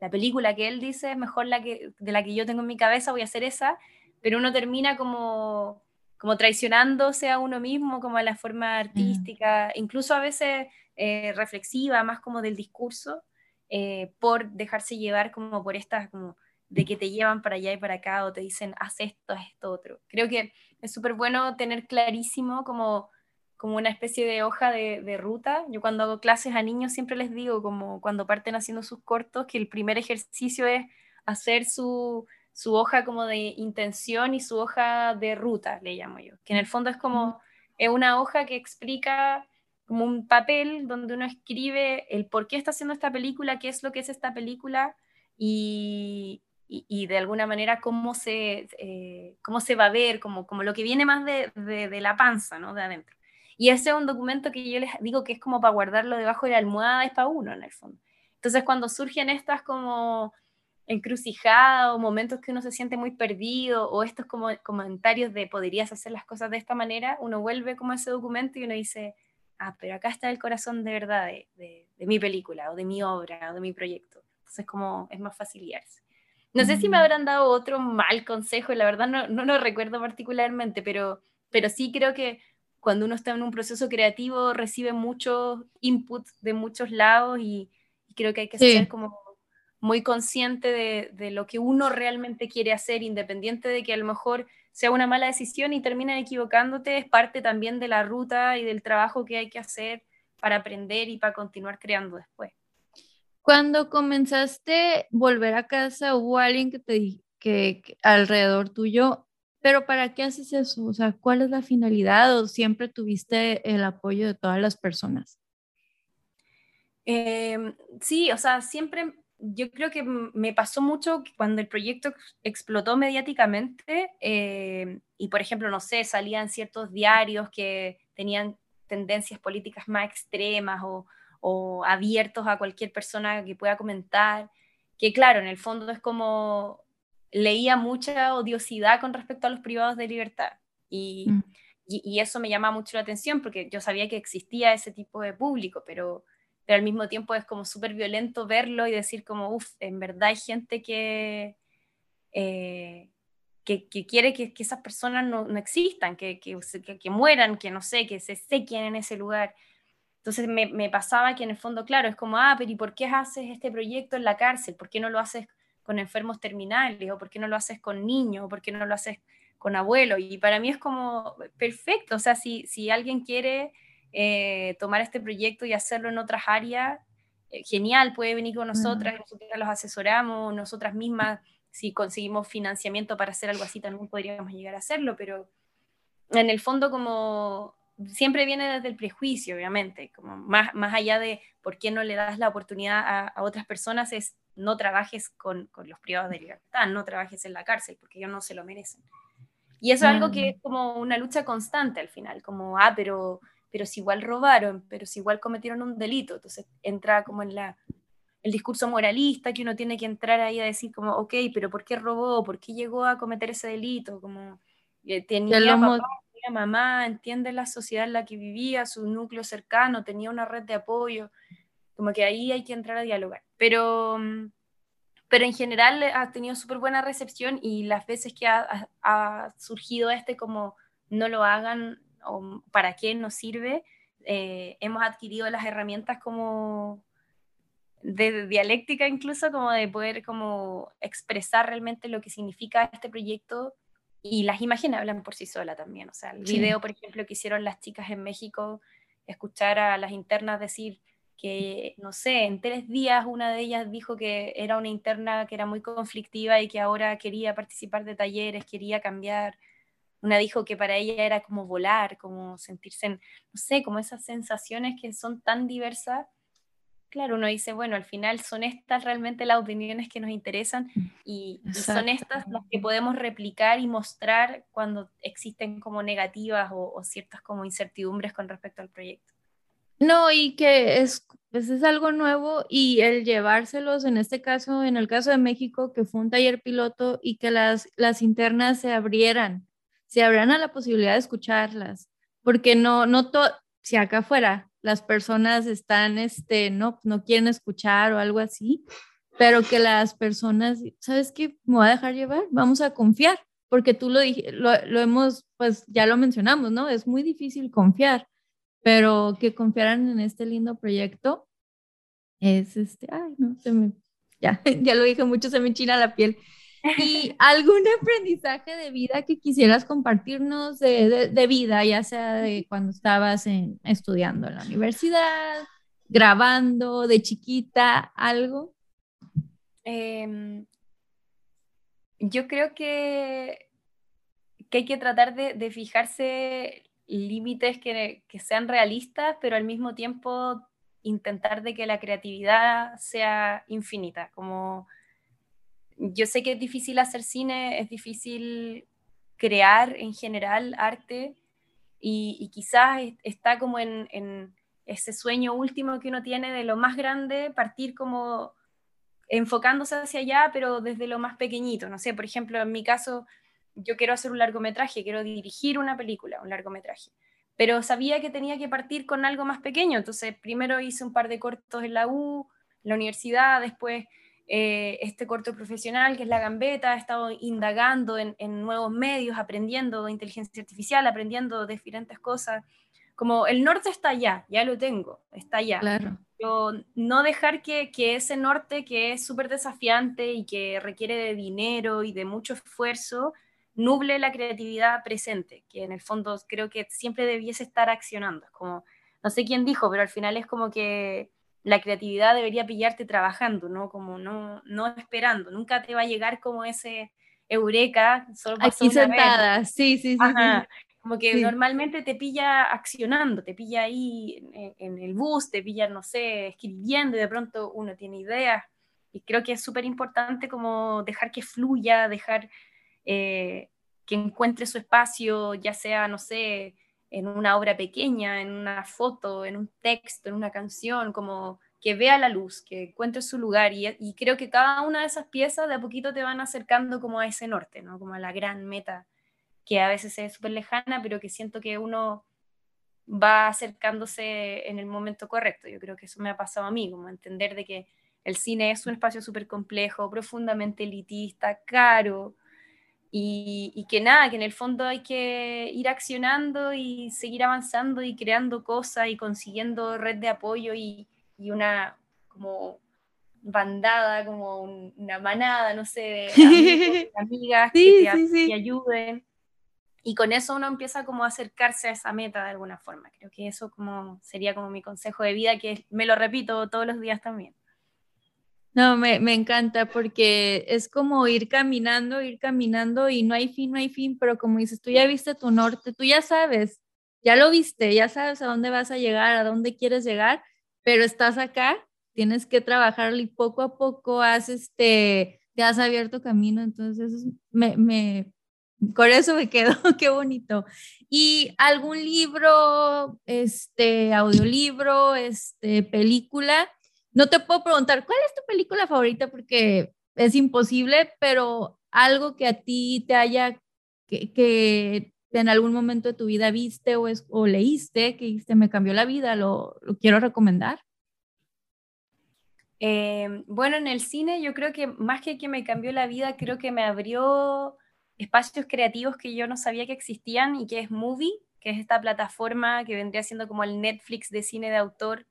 la película que él dice es mejor la que, de la que yo tengo en mi cabeza, voy a hacer esa, pero uno termina como como traicionándose a uno mismo, como a la forma artística, incluso a veces eh, reflexiva, más como del discurso, eh, por dejarse llevar como por estas, como de que te llevan para allá y para acá o te dicen, haz esto, haz esto otro. Creo que es súper bueno tener clarísimo como, como una especie de hoja de, de, ruta. Yo cuando hago clases a niños siempre les digo, como cuando parten haciendo sus cortos, que el primer ejercicio es hacer su, su hoja como de intención y su hoja de ruta, le llamo yo, que en el fondo es como es una hoja que explica como un papel donde uno escribe el por qué está haciendo esta película, qué es lo que es esta película y, y, de alguna manera cómo se, eh, cómo se va a ver, como, como lo que viene más de, de, la panza, ¿no? De adentro. Y ese es un documento que yo les digo que es como para guardarlo debajo de la almohada, es para uno en el fondo. Entonces cuando surgen estas como encrucijada o momentos que uno se siente muy perdido o estos como comentarios de podrías hacer las cosas de esta manera, uno vuelve como a ese documento y uno dice, ah, pero acá está el corazón de verdad de, mi película o de mi obra o de mi proyecto. Entonces como es más fácil guiarse. No sé si me mm. habrán dado otro mal consejo, la verdad no, no lo recuerdo particularmente, pero, pero sí creo que cuando uno está en un proceso creativo recibe mucho input de muchos lados y, creo que hay que ser como muy consciente de, de, lo que uno realmente quiere hacer, independiente de que a lo mejor sea una mala decisión y terminen equivocándote, es parte también de la ruta y del trabajo que hay que hacer para aprender y para continuar creando después. Cuando comenzaste volver a casa, hubo alguien que te que, que alrededor tuyo, pero ¿para qué haces eso? O sea, ¿cuál es la finalidad o siempre tuviste el apoyo de todas las personas? Em, sí, o sea, siempre yo creo que me pasó mucho cuando el proyecto explotó mediáticamente eh, y, por ejemplo, no sé, salían ciertos diarios que tenían tendencias políticas más extremas o abiertos a cualquier persona que pueda comentar, que claro, en el fondo es como leía mucha odiosidad con respecto a los privados de libertad y, mm. y, y eso me llama mucho la atención porque yo sabía que existía ese tipo de público, pero pero al mismo tiempo es como súper violento verlo y decir como, uff, en verdad hay gente que, eh, que, quiere que, esas personas no, existan, que, que, mueran, que no sé, que se sequen en ese lugar. Entonces me, me, pasaba que en el fondo, claro, es como, ah, pero ¿y por qué haces este proyecto en la cárcel? ¿Por qué no lo haces con enfermos terminales? ¿O por qué no lo haces con niños? ¿O por qué no lo haces con abuelos? Y para mí es como, perfecto, o sea, si, si alguien quiere eh, tomar este proyecto y hacerlo en otras áreas, eh, genial, puede venir con nosotras, nosotras los asesoramos, nosotras mismas, si conseguimos financiamiento para hacer algo así, también podríamos llegar a hacerlo, pero en el fondo como siempre viene desde el prejuicio, obviamente, como más, más allá de por qué no le das la oportunidad a, otras personas, es no trabajes con, con, los privados de libertad, no trabajes en la cárcel, porque ellos no se lo merecen. Y eso es algo que es como una lucha constante al final, como, ah, pero pero si igual robaron, pero si igual cometieron un delito. Entonces entra como en la, el discurso moralista que uno tiene que entrar ahí a decir como, ok, pero ¿por qué robó? ¿Por qué llegó a cometer ese delito? Como eh, tenía papá, tenía mamá, entiende la sociedad en la que vivía, su núcleo cercano, tenía una red de apoyo. Como que ahí hay que entrar a dialogar. Pero, pero en general ha tenido súper buena recepción y las veces que ha, ha surgido este como no lo hagan, o para qué nos sirve, eh, hemos adquirido las herramientas como de dialéctica incluso, como de poder como expresar realmente lo que significa este proyecto y las imágenes hablan por sí solas también. O sea, el video, por ejemplo, que hicieron las chicas en México, escuchar a las internas decir que, no sé, en tres días una de ellas dijo que era una interna que era muy conflictiva y que ahora quería participar de talleres, quería cambiar una dijo que para ella era como volar, como sentirse, no sé, como esas sensaciones que son tan diversas. Claro, uno dice, bueno, al final son estas realmente las opiniones que nos interesan mm, y, son estas las que podemos replicar y mostrar cuando existen como negativas o, ciertas como incertidumbres con respecto al proyecto. No, y que es, pues es algo nuevo y el llevárselos, en este caso, en el caso de México, que fue un taller piloto y que las, las internas se abrieran se abran a la posibilidad de escucharlas, porque no, no todo, si acá afuera las personas están, este, no, no quieren escuchar o algo así, pero que las personas, ¿sabes qué? Me voy a dejar llevar, vamos a confiar, porque tú lo, lo, lo hemos, pues ya lo mencionamos, ¿no? Es muy difícil confiar, pero que confiaran en este lindo proyecto es este, ay, no, se me, ya, ya lo dije mucho, se me enchina la piel. ¿Y algún aprendizaje de vida que quisieras compartirnos de, vida, ya sea de cuando estabas estudiando en la universidad, grabando, de chiquita, algo? Em, yo creo que, que, hay que tratar de, fijarse límites que, sean realistas, pero al mismo tiempo intentar de que la creatividad sea infinita, como yo sé que es difícil hacer cine, es difícil crear en general arte y, quizás está como en, ese sueño último que uno tiene de lo más grande, partir como enfocándose hacia allá, pero desde lo más pequeñito. No sé, por ejemplo, en mi caso, yo quiero hacer un largometraje, quiero dirigir una película, un largometraje, pero sabía que tenía que partir con algo más pequeño, entonces primero hice un par de cortos en la U, en la universidad, después eh, este corto profesional que es La Gambeta, he estado indagando en, en nuevos medios, aprendiendo de inteligencia artificial, aprendiendo de diferentes cosas, como el norte está allá, ya lo tengo, está allá. Claro. No dejar que, ese norte que es súper desafiante y que requiere de dinero y de mucho esfuerzo, nuble la creatividad presente, que en el fondo creo que siempre debiese estar accionando. Es como, no sé quién dijo, pero al final es como que la creatividad debería pillarte trabajando, ¿no? Como no, no esperando. Nunca te va a llegar como ese eureka. Solo Aquí sentada, sí, sí, sí. Como que normalmente te pilla accionando, te pilla ahí en, el bus, te pilla, no sé, escribiendo y de pronto uno tiene ideas. Y creo que es súper importante como dejar que fluya, dejar eh, que encuentre su espacio, ya sea, no sé, en una obra pequeña, en una foto, en un texto, en una canción, como que vea la luz, que encuentre su lugar. Y, creo que cada una de esas piezas de a poquito te van acercando como a ese norte, ¿no? Como a la gran meta que a veces es súper lejana, pero que siento que uno va acercándose en el momento correcto. Yo creo que eso me ha pasado a mí, como entender de que el cine es un espacio súper complejo, profundamente elitista, caro, y, que nada, que en el fondo hay que ir accionando y seguir avanzando y creando cosas y consiguiendo red de apoyo y, una como bandada, como una manada, no sé, de amigas que te, ayuden y con eso uno empieza como a acercarse a esa meta de alguna forma. Creo que eso como sería como mi consejo de vida, que me lo repito todos los días también. No, me, me, encanta porque es como ir caminando, ir caminando y no hay fin, no hay fin, pero como dices, tú ya viste tu norte, tú ya sabes, ya lo viste, ya sabes a dónde vas a llegar, a dónde quieres llegar, pero estás acá, tienes que trabajar y poco a poco has, este, te has abierto camino, entonces me, me, con eso me quedo, qué bonito. ¿Y algún libro, este, audiolibro, este, película? No te puedo preguntar, ¿cuál es tu película favorita? Porque es imposible, pero algo que a ti te haya, que, en algún momento de tu vida viste o, o leíste, que dijiste, me cambió la vida, lo, lo quiero recomendar. Eh, bueno, en el cine yo creo que más que que me cambió la vida, creo que me abrió espacios creativos que yo no sabía que existían y que es Movie, que es esta plataforma que vendría siendo como el Netflix de cine de autor,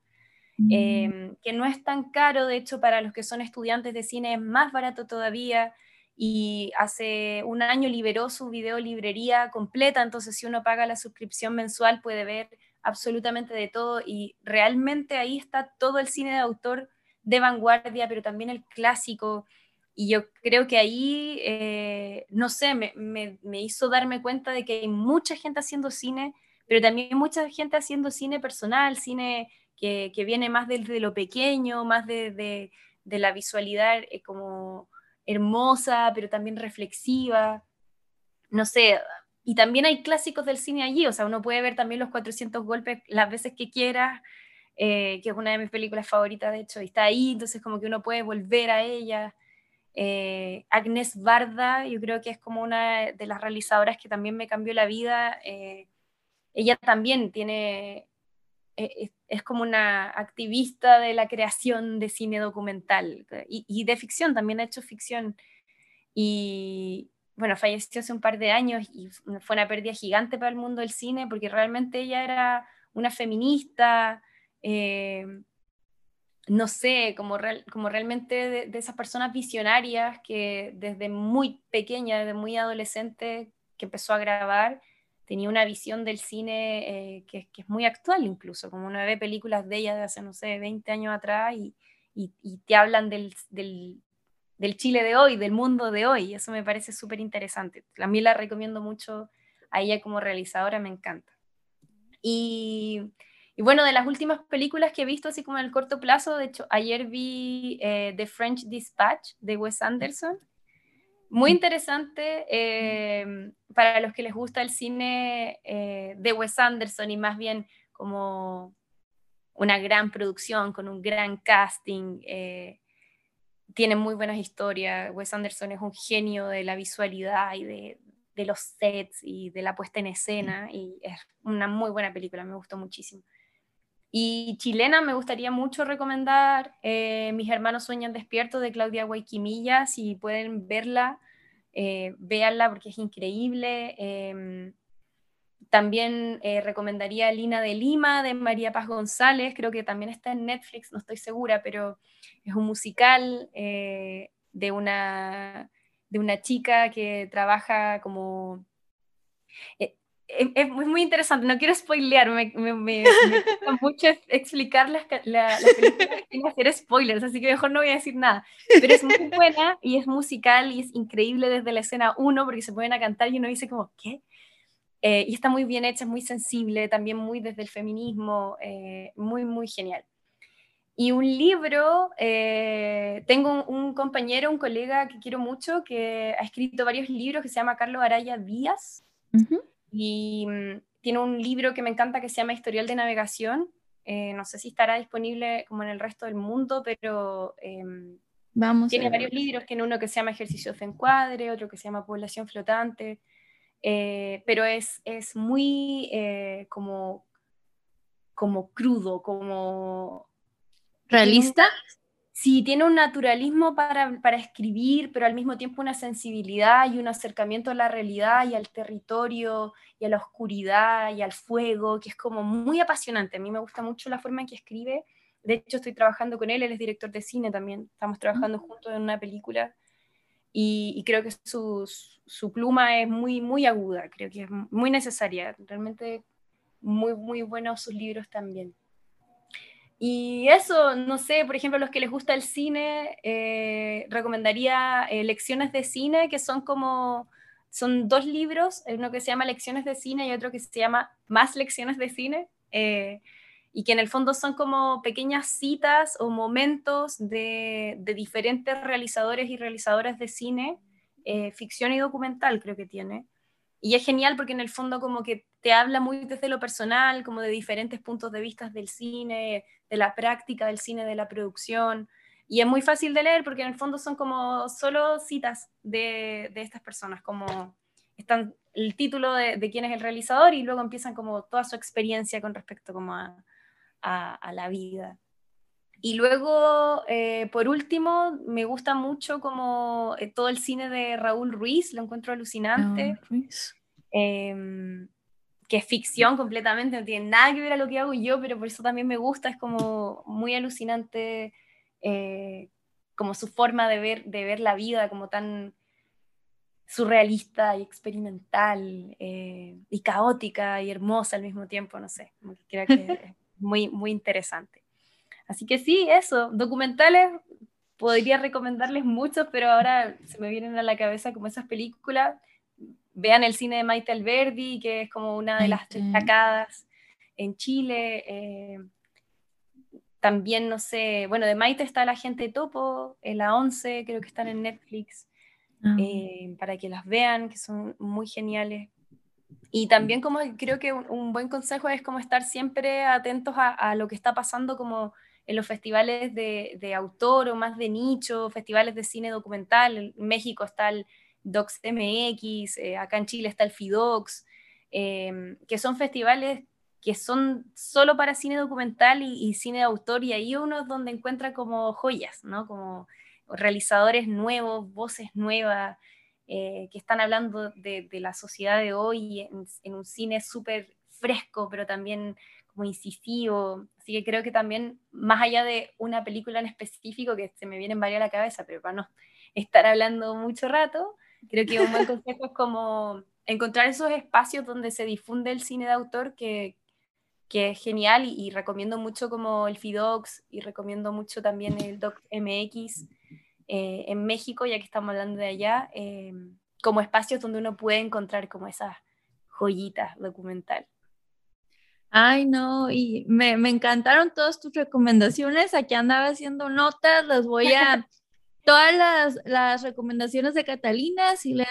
mm. em, que no es tan caro, de hecho para los que son estudiantes de cine es más barato todavía y hace un año liberó su video librería completa, entonces si uno paga la suscripción mensual puede ver absolutamente de todo y realmente ahí está todo el cine de autor de vanguardia, pero también el clásico, y yo creo que ahí, eh, no sé, me, me, hizo darme cuenta de que hay mucha gente haciendo cine, pero también mucha gente haciendo cine personal, cine que, viene más desde lo pequeño, más de, de, de la visualidad eh, como hermosa, pero también reflexiva. No sé, y también hay clásicos del cine allí, o sea, uno puede ver también los 400 golpes las veces que quiera, eh, que es una de mis películas favoritas, de hecho, está ahí, entonces como que uno puede volver a ella. Eh, Agnes Barda, yo creo que es como una de las realizadoras que también me cambió la vida. Eh, ella también tiene, es, como una activista de la creación de cine documental y, de ficción, también ha hecho ficción. Y bueno, falleció hace un par de años y fue una pérdida gigante para el mundo del cine porque realmente ella era una feminista no sé, como, como realmente de, esas personas visionarias que desde muy pequeña, desde muy adolescente que empezó a grabar, tenía una visión del cine eh, que, es muy actual incluso, como uno ve películas de ella de hace, no sé, 20 años atrás y, te hablan del, Chile de hoy, del mundo de hoy, eso me parece súper interesante. A mí la recomiendo mucho a ella como realizadora, me encanta. Y y bueno, de las últimas películas que he visto, así como en el corto plazo, de hecho, ayer vi eh, The French Dispatch de Wes Anderson. Muy interesante eh, para los que les gusta el cine eh, de Wes Anderson y más bien como una gran producción con un gran casting, tiene muy buenas historias. Wes Anderson es un genio de la visualidad y de, de los sets y de la puesta en escena y es una muy buena película, me gustó muchísimo. Y chilena me gustaría mucho recomendar eh, Mis hermanos sueñan despiertos de Claudia Guayquimilla, si pueden verla, eh, véanla porque es increíble. Em, también eh, recomendaría Lina de Lima de María Paz González, creo que también está en Netflix, no estoy segura, pero es un musical de una de una chica que trabaja como... Eh, es, muy interesante, no quiero spoilear, me, me, gusta mucho explicar las, la, películas sin hacer spoilers, así que mejor no voy a decir nada. Pero es muy buena y es musical y es increíble desde la escena 1 porque se pueden a cantar y uno dice como, ¿qué? Eh, y está muy bien hecha, es muy sensible, también muy desde el feminismo, eh, muy, muy genial. Y un libro, eh, tengo un, compañero, un colega que quiero mucho, que ha escrito varios libros, que se llama Carlos Araya Díaz. Y mm, tiene un libro que me encanta que se llama Historial de Navegación. Eh, no sé si estará disponible como en el resto del mundo, pero em, Vamos tiene varios libros. Tiene uno que se llama Ejercicios de Encuadre, otro que se llama Población Flotante. Eh, pero es, es muy como, como crudo, como ¿Realista? Sí, tiene un naturalismo para, para, escribir, pero al mismo tiempo una sensibilidad y un acercamiento a la realidad y al territorio y a la oscuridad y al fuego, que es como muy apasionante. A mí me gusta mucho la forma en que escribe. De hecho, estoy trabajando con él, él es director de cine también. Estamos trabajando juntos en una película y, creo que su, su, pluma es muy, muy aguda, creo que es muy necesaria. Realmente muy, muy buenos sus libros también. Y eso, no sé, por ejemplo, los que les gusta el cine, eh, recomendaría eh, Lecciones de Cine, que son como, son dos libros, uno que se llama Lecciones de Cine y otro que se llama Más Lecciones de Cine, eh, y que en el fondo son como pequeñas citas o momentos de, de diferentes realizadores y realizadoras de cine, ficción y documental creo que tiene. Y es genial porque en el fondo como que te habla muy desde lo personal, como de diferentes puntos de vista del cine, de la práctica del cine, de la producción. Y es muy fácil de leer porque en el fondo son como solo citas de, estas personas, como están el título de, quién es el realizador y luego empiezan como toda su experiencia con respecto como a, la vida. Y luego, eh, por último, me gusta mucho como eh, todo el cine de Raúl Ruiz, lo encuentro alucinante. Em, que es ficción completamente, no tiene nada que ver a lo que hago yo, pero por eso también me gusta, es como muy alucinante eh, como su forma de ver, de ver la vida, como tan surrealista y experimental y caótica y hermosa al mismo tiempo, no sé, creo que es muy, muy interesante. Así que sí, eso, documentales, podría recomendarles muchos, pero ahora se me vienen a la cabeza como esas películas. Vean el cine de Maite Alberdi, que es como una de las destacadas en Chile. Eh, también, no sé, bueno, de Maite está La Gente Topo, en la 11, creo que están en Netflix, ah. eh, para que las vean, que son muy geniales. Y también como creo que un, buen consejo es como estar siempre atentos a, a, lo que está pasando como en los festivales de, autor o más de nicho, festivales de cine documental. En México está el Docs MX, eh, acá en Chile está el FIDOX, em, que son festivales que son solo para cine documental y, cine de autor, y ahí uno es donde encuentra como joyas, ¿no? Como realizadores nuevos, voces nuevas, eh, que están hablando de, la sociedad de hoy en, en un cine súper fresco, pero también como incisivo. Así que creo que también, más allá de una película en específico, que se me vienen varias a la cabeza, pero para no estar hablando mucho rato, creo que un buen consejo es como encontrar esos espacios donde se difunde el cine de autor que, que es genial y, recomiendo mucho como el FIDOX y recomiendo mucho también el Doc MX eh, en México, ya que estamos hablando de allá, eh, como espacios donde uno puede encontrar como esas joyitas documentales. Ay, no, y me, encantaron todas tus recomendaciones. Aquí andaba haciendo notas, las voy a... Todas las, recomendaciones de Catalina, si leen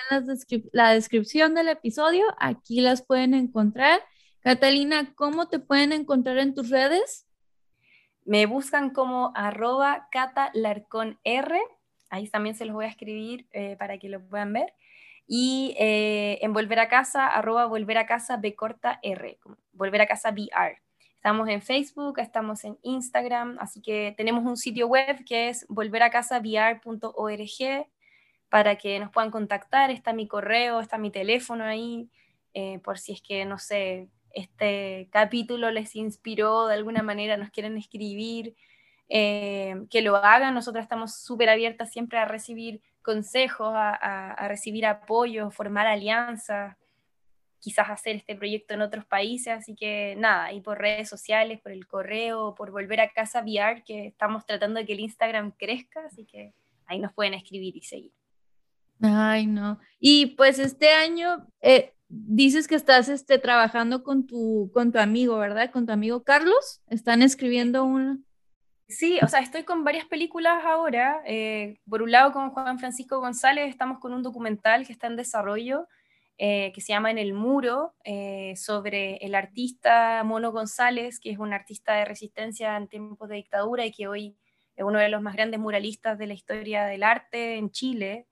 la descripción del episodio, aquí las pueden encontrar. Catalina, ¿cómo te pueden encontrar en tus redes? Me buscan como arroba catalarconr ahí también se los voy a escribir eh, para que lo puedan ver. Y eh, en Volver a Casa, arroba Volver a Casa B corta R, Volver a Casa VR. Estamos en Facebook, estamos en Instagram, así que tenemos un sitio web que es volveracasaVR.org para que nos puedan contactar. Está mi correo, está mi teléfono ahí, eh, por si es que, no sé, este capítulo les inspiró de alguna manera, nos quieren escribir, eh, que lo hagan. Nosotros estamos súper abiertas siempre a recibir consejos, a, recibir apoyo, formar alianzas, quizás hacer este proyecto en otros países. Así que nada, y por redes sociales, por el correo, por volver a casa VR, que estamos tratando de que el Instagram crezca. Así que ahí nos pueden escribir y seguir. Ay, no. Y pues este año eh, dices que estás este, trabajando con tu, con tu amigo, ¿verdad? Con tu amigo Carlos. Están escribiendo un... Sí, o sea, estoy con varias películas ahora. Eh, por un lado, con Juan Francisco González, estamos con un documental que está en desarrollo, eh, que se llama En el Muro, sobre el artista Mono González, que es un artista de resistencia en tiempos de dictadura y que hoy es uno de los más grandes muralistas de la historia del arte en Chile.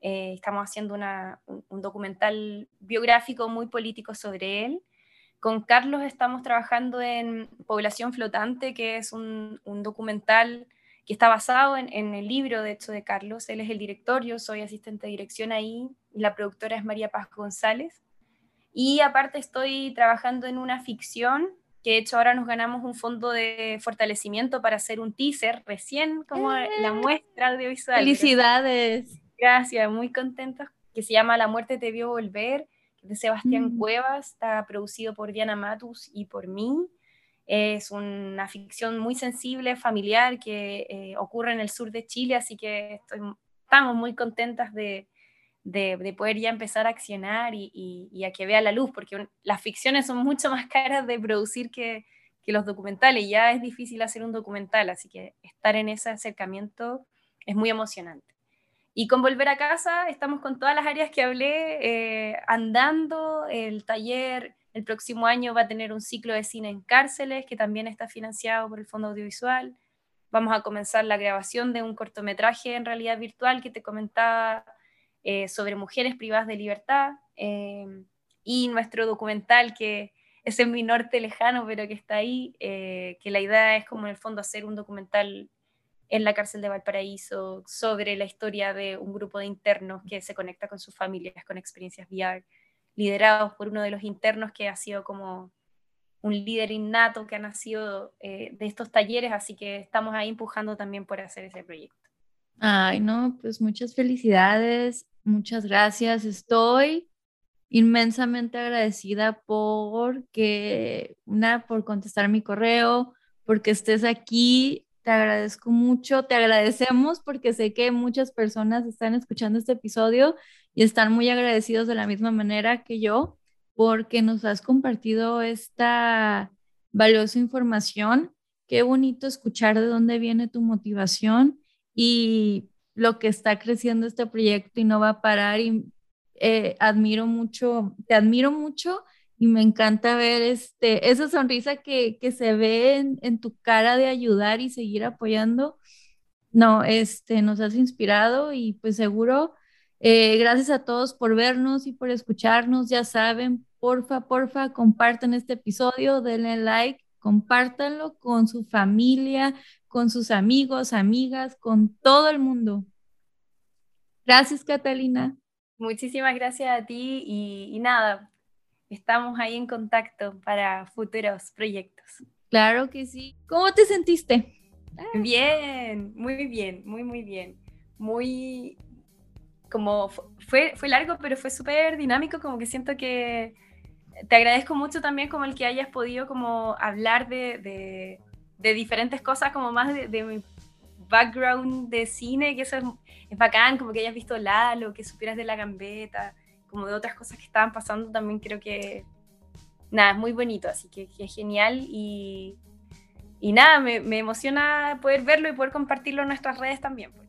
Eh, estamos haciendo un, documental biográfico muy político sobre él. Con Carlos estamos trabajando en Población Flotante, que es un, documental que está basado en, el libro, de hecho, de Carlos. Él es el director, yo soy asistente de dirección ahí, la productora es María Paz González. Y aparte estoy trabajando en una ficción, que de hecho ahora nos ganamos un fondo de fortalecimiento para hacer un teaser, recién como la ¡Eh! muestra audiovisual. Felicidades. Gracias, muy contentos, que se llama La muerte te vio volver, de Sebastián mm. Cuevas, está producido por Diana Matus y por mí. Es una ficción muy sensible, familiar, que eh, ocurre en el sur de Chile, así que estoy, estamos muy contentas de, de, poder ya empezar a accionar y, y, a que vea la luz, porque las ficciones son mucho más caras de producir que, que los documentales, ya es difícil hacer un documental, así que estar en ese acercamiento es muy emocionante. Y con Volver a Casa estamos con todas las áreas que hablé eh, andando. El taller el próximo año va a tener un ciclo de cine en cárceles que también está financiado por el Fondo Audiovisual. Vamos a comenzar la grabación de un cortometraje en realidad virtual que te comentaba eh, sobre mujeres privadas de libertad. Eh, y nuestro documental que es en mi norte lejano, pero que está ahí, que la idea es como en el fondo hacer un documental en la cárcel de Valparaíso sobre la historia de un grupo de internos que se conecta con sus familias con experiencias VR, liderados por uno de los internos que ha sido como un líder innato que ha nacido eh, de estos talleres, así que estamos ahí empujando también por hacer ese proyecto. Ay, no, pues muchas felicidades, muchas gracias. Estoy inmensamente agradecida por que, una, por contestar mi correo, porque estés aquí te agradezco mucho, te agradecemos porque sé que muchas personas están escuchando este episodio y están muy agradecidos de la misma manera que yo porque nos has compartido esta valiosa información. Qué bonito escuchar de dónde viene tu motivación y lo que está creciendo este proyecto y no va a parar. Y eh, admiro mucho, te admiro mucho y me encanta ver este, esa sonrisa que, que se ve en, en, tu cara de ayudar y seguir apoyando. No, este, nos has inspirado y pues seguro, eh, gracias a todos por vernos y por escucharnos. Ya saben, porfa, porfa, compartan este episodio, denle like, compártanlo con su familia, con sus amigos, amigas, con todo el mundo. Gracias, Catalina. Muchísimas gracias a ti y, y nada, estamos ahí en contacto para futuros proyectos. Claro que sí. ¿Cómo te sentiste? Ah. Bien, muy bien, muy, muy bien. Muy, como fue, fue largo, pero fue súper dinámico, como que siento que te agradezco mucho también como el que hayas podido como hablar de, de, diferentes cosas, como más de, mi background de cine, que eso es, es, bacán, como que hayas visto Lalo, que supieras de la gambeta, como de otras cosas que estaban pasando, también creo que, nada, es muy bonito, así que, es genial y, y nada, me, emociona poder verlo y poder compartirlo en nuestras redes también. Pues.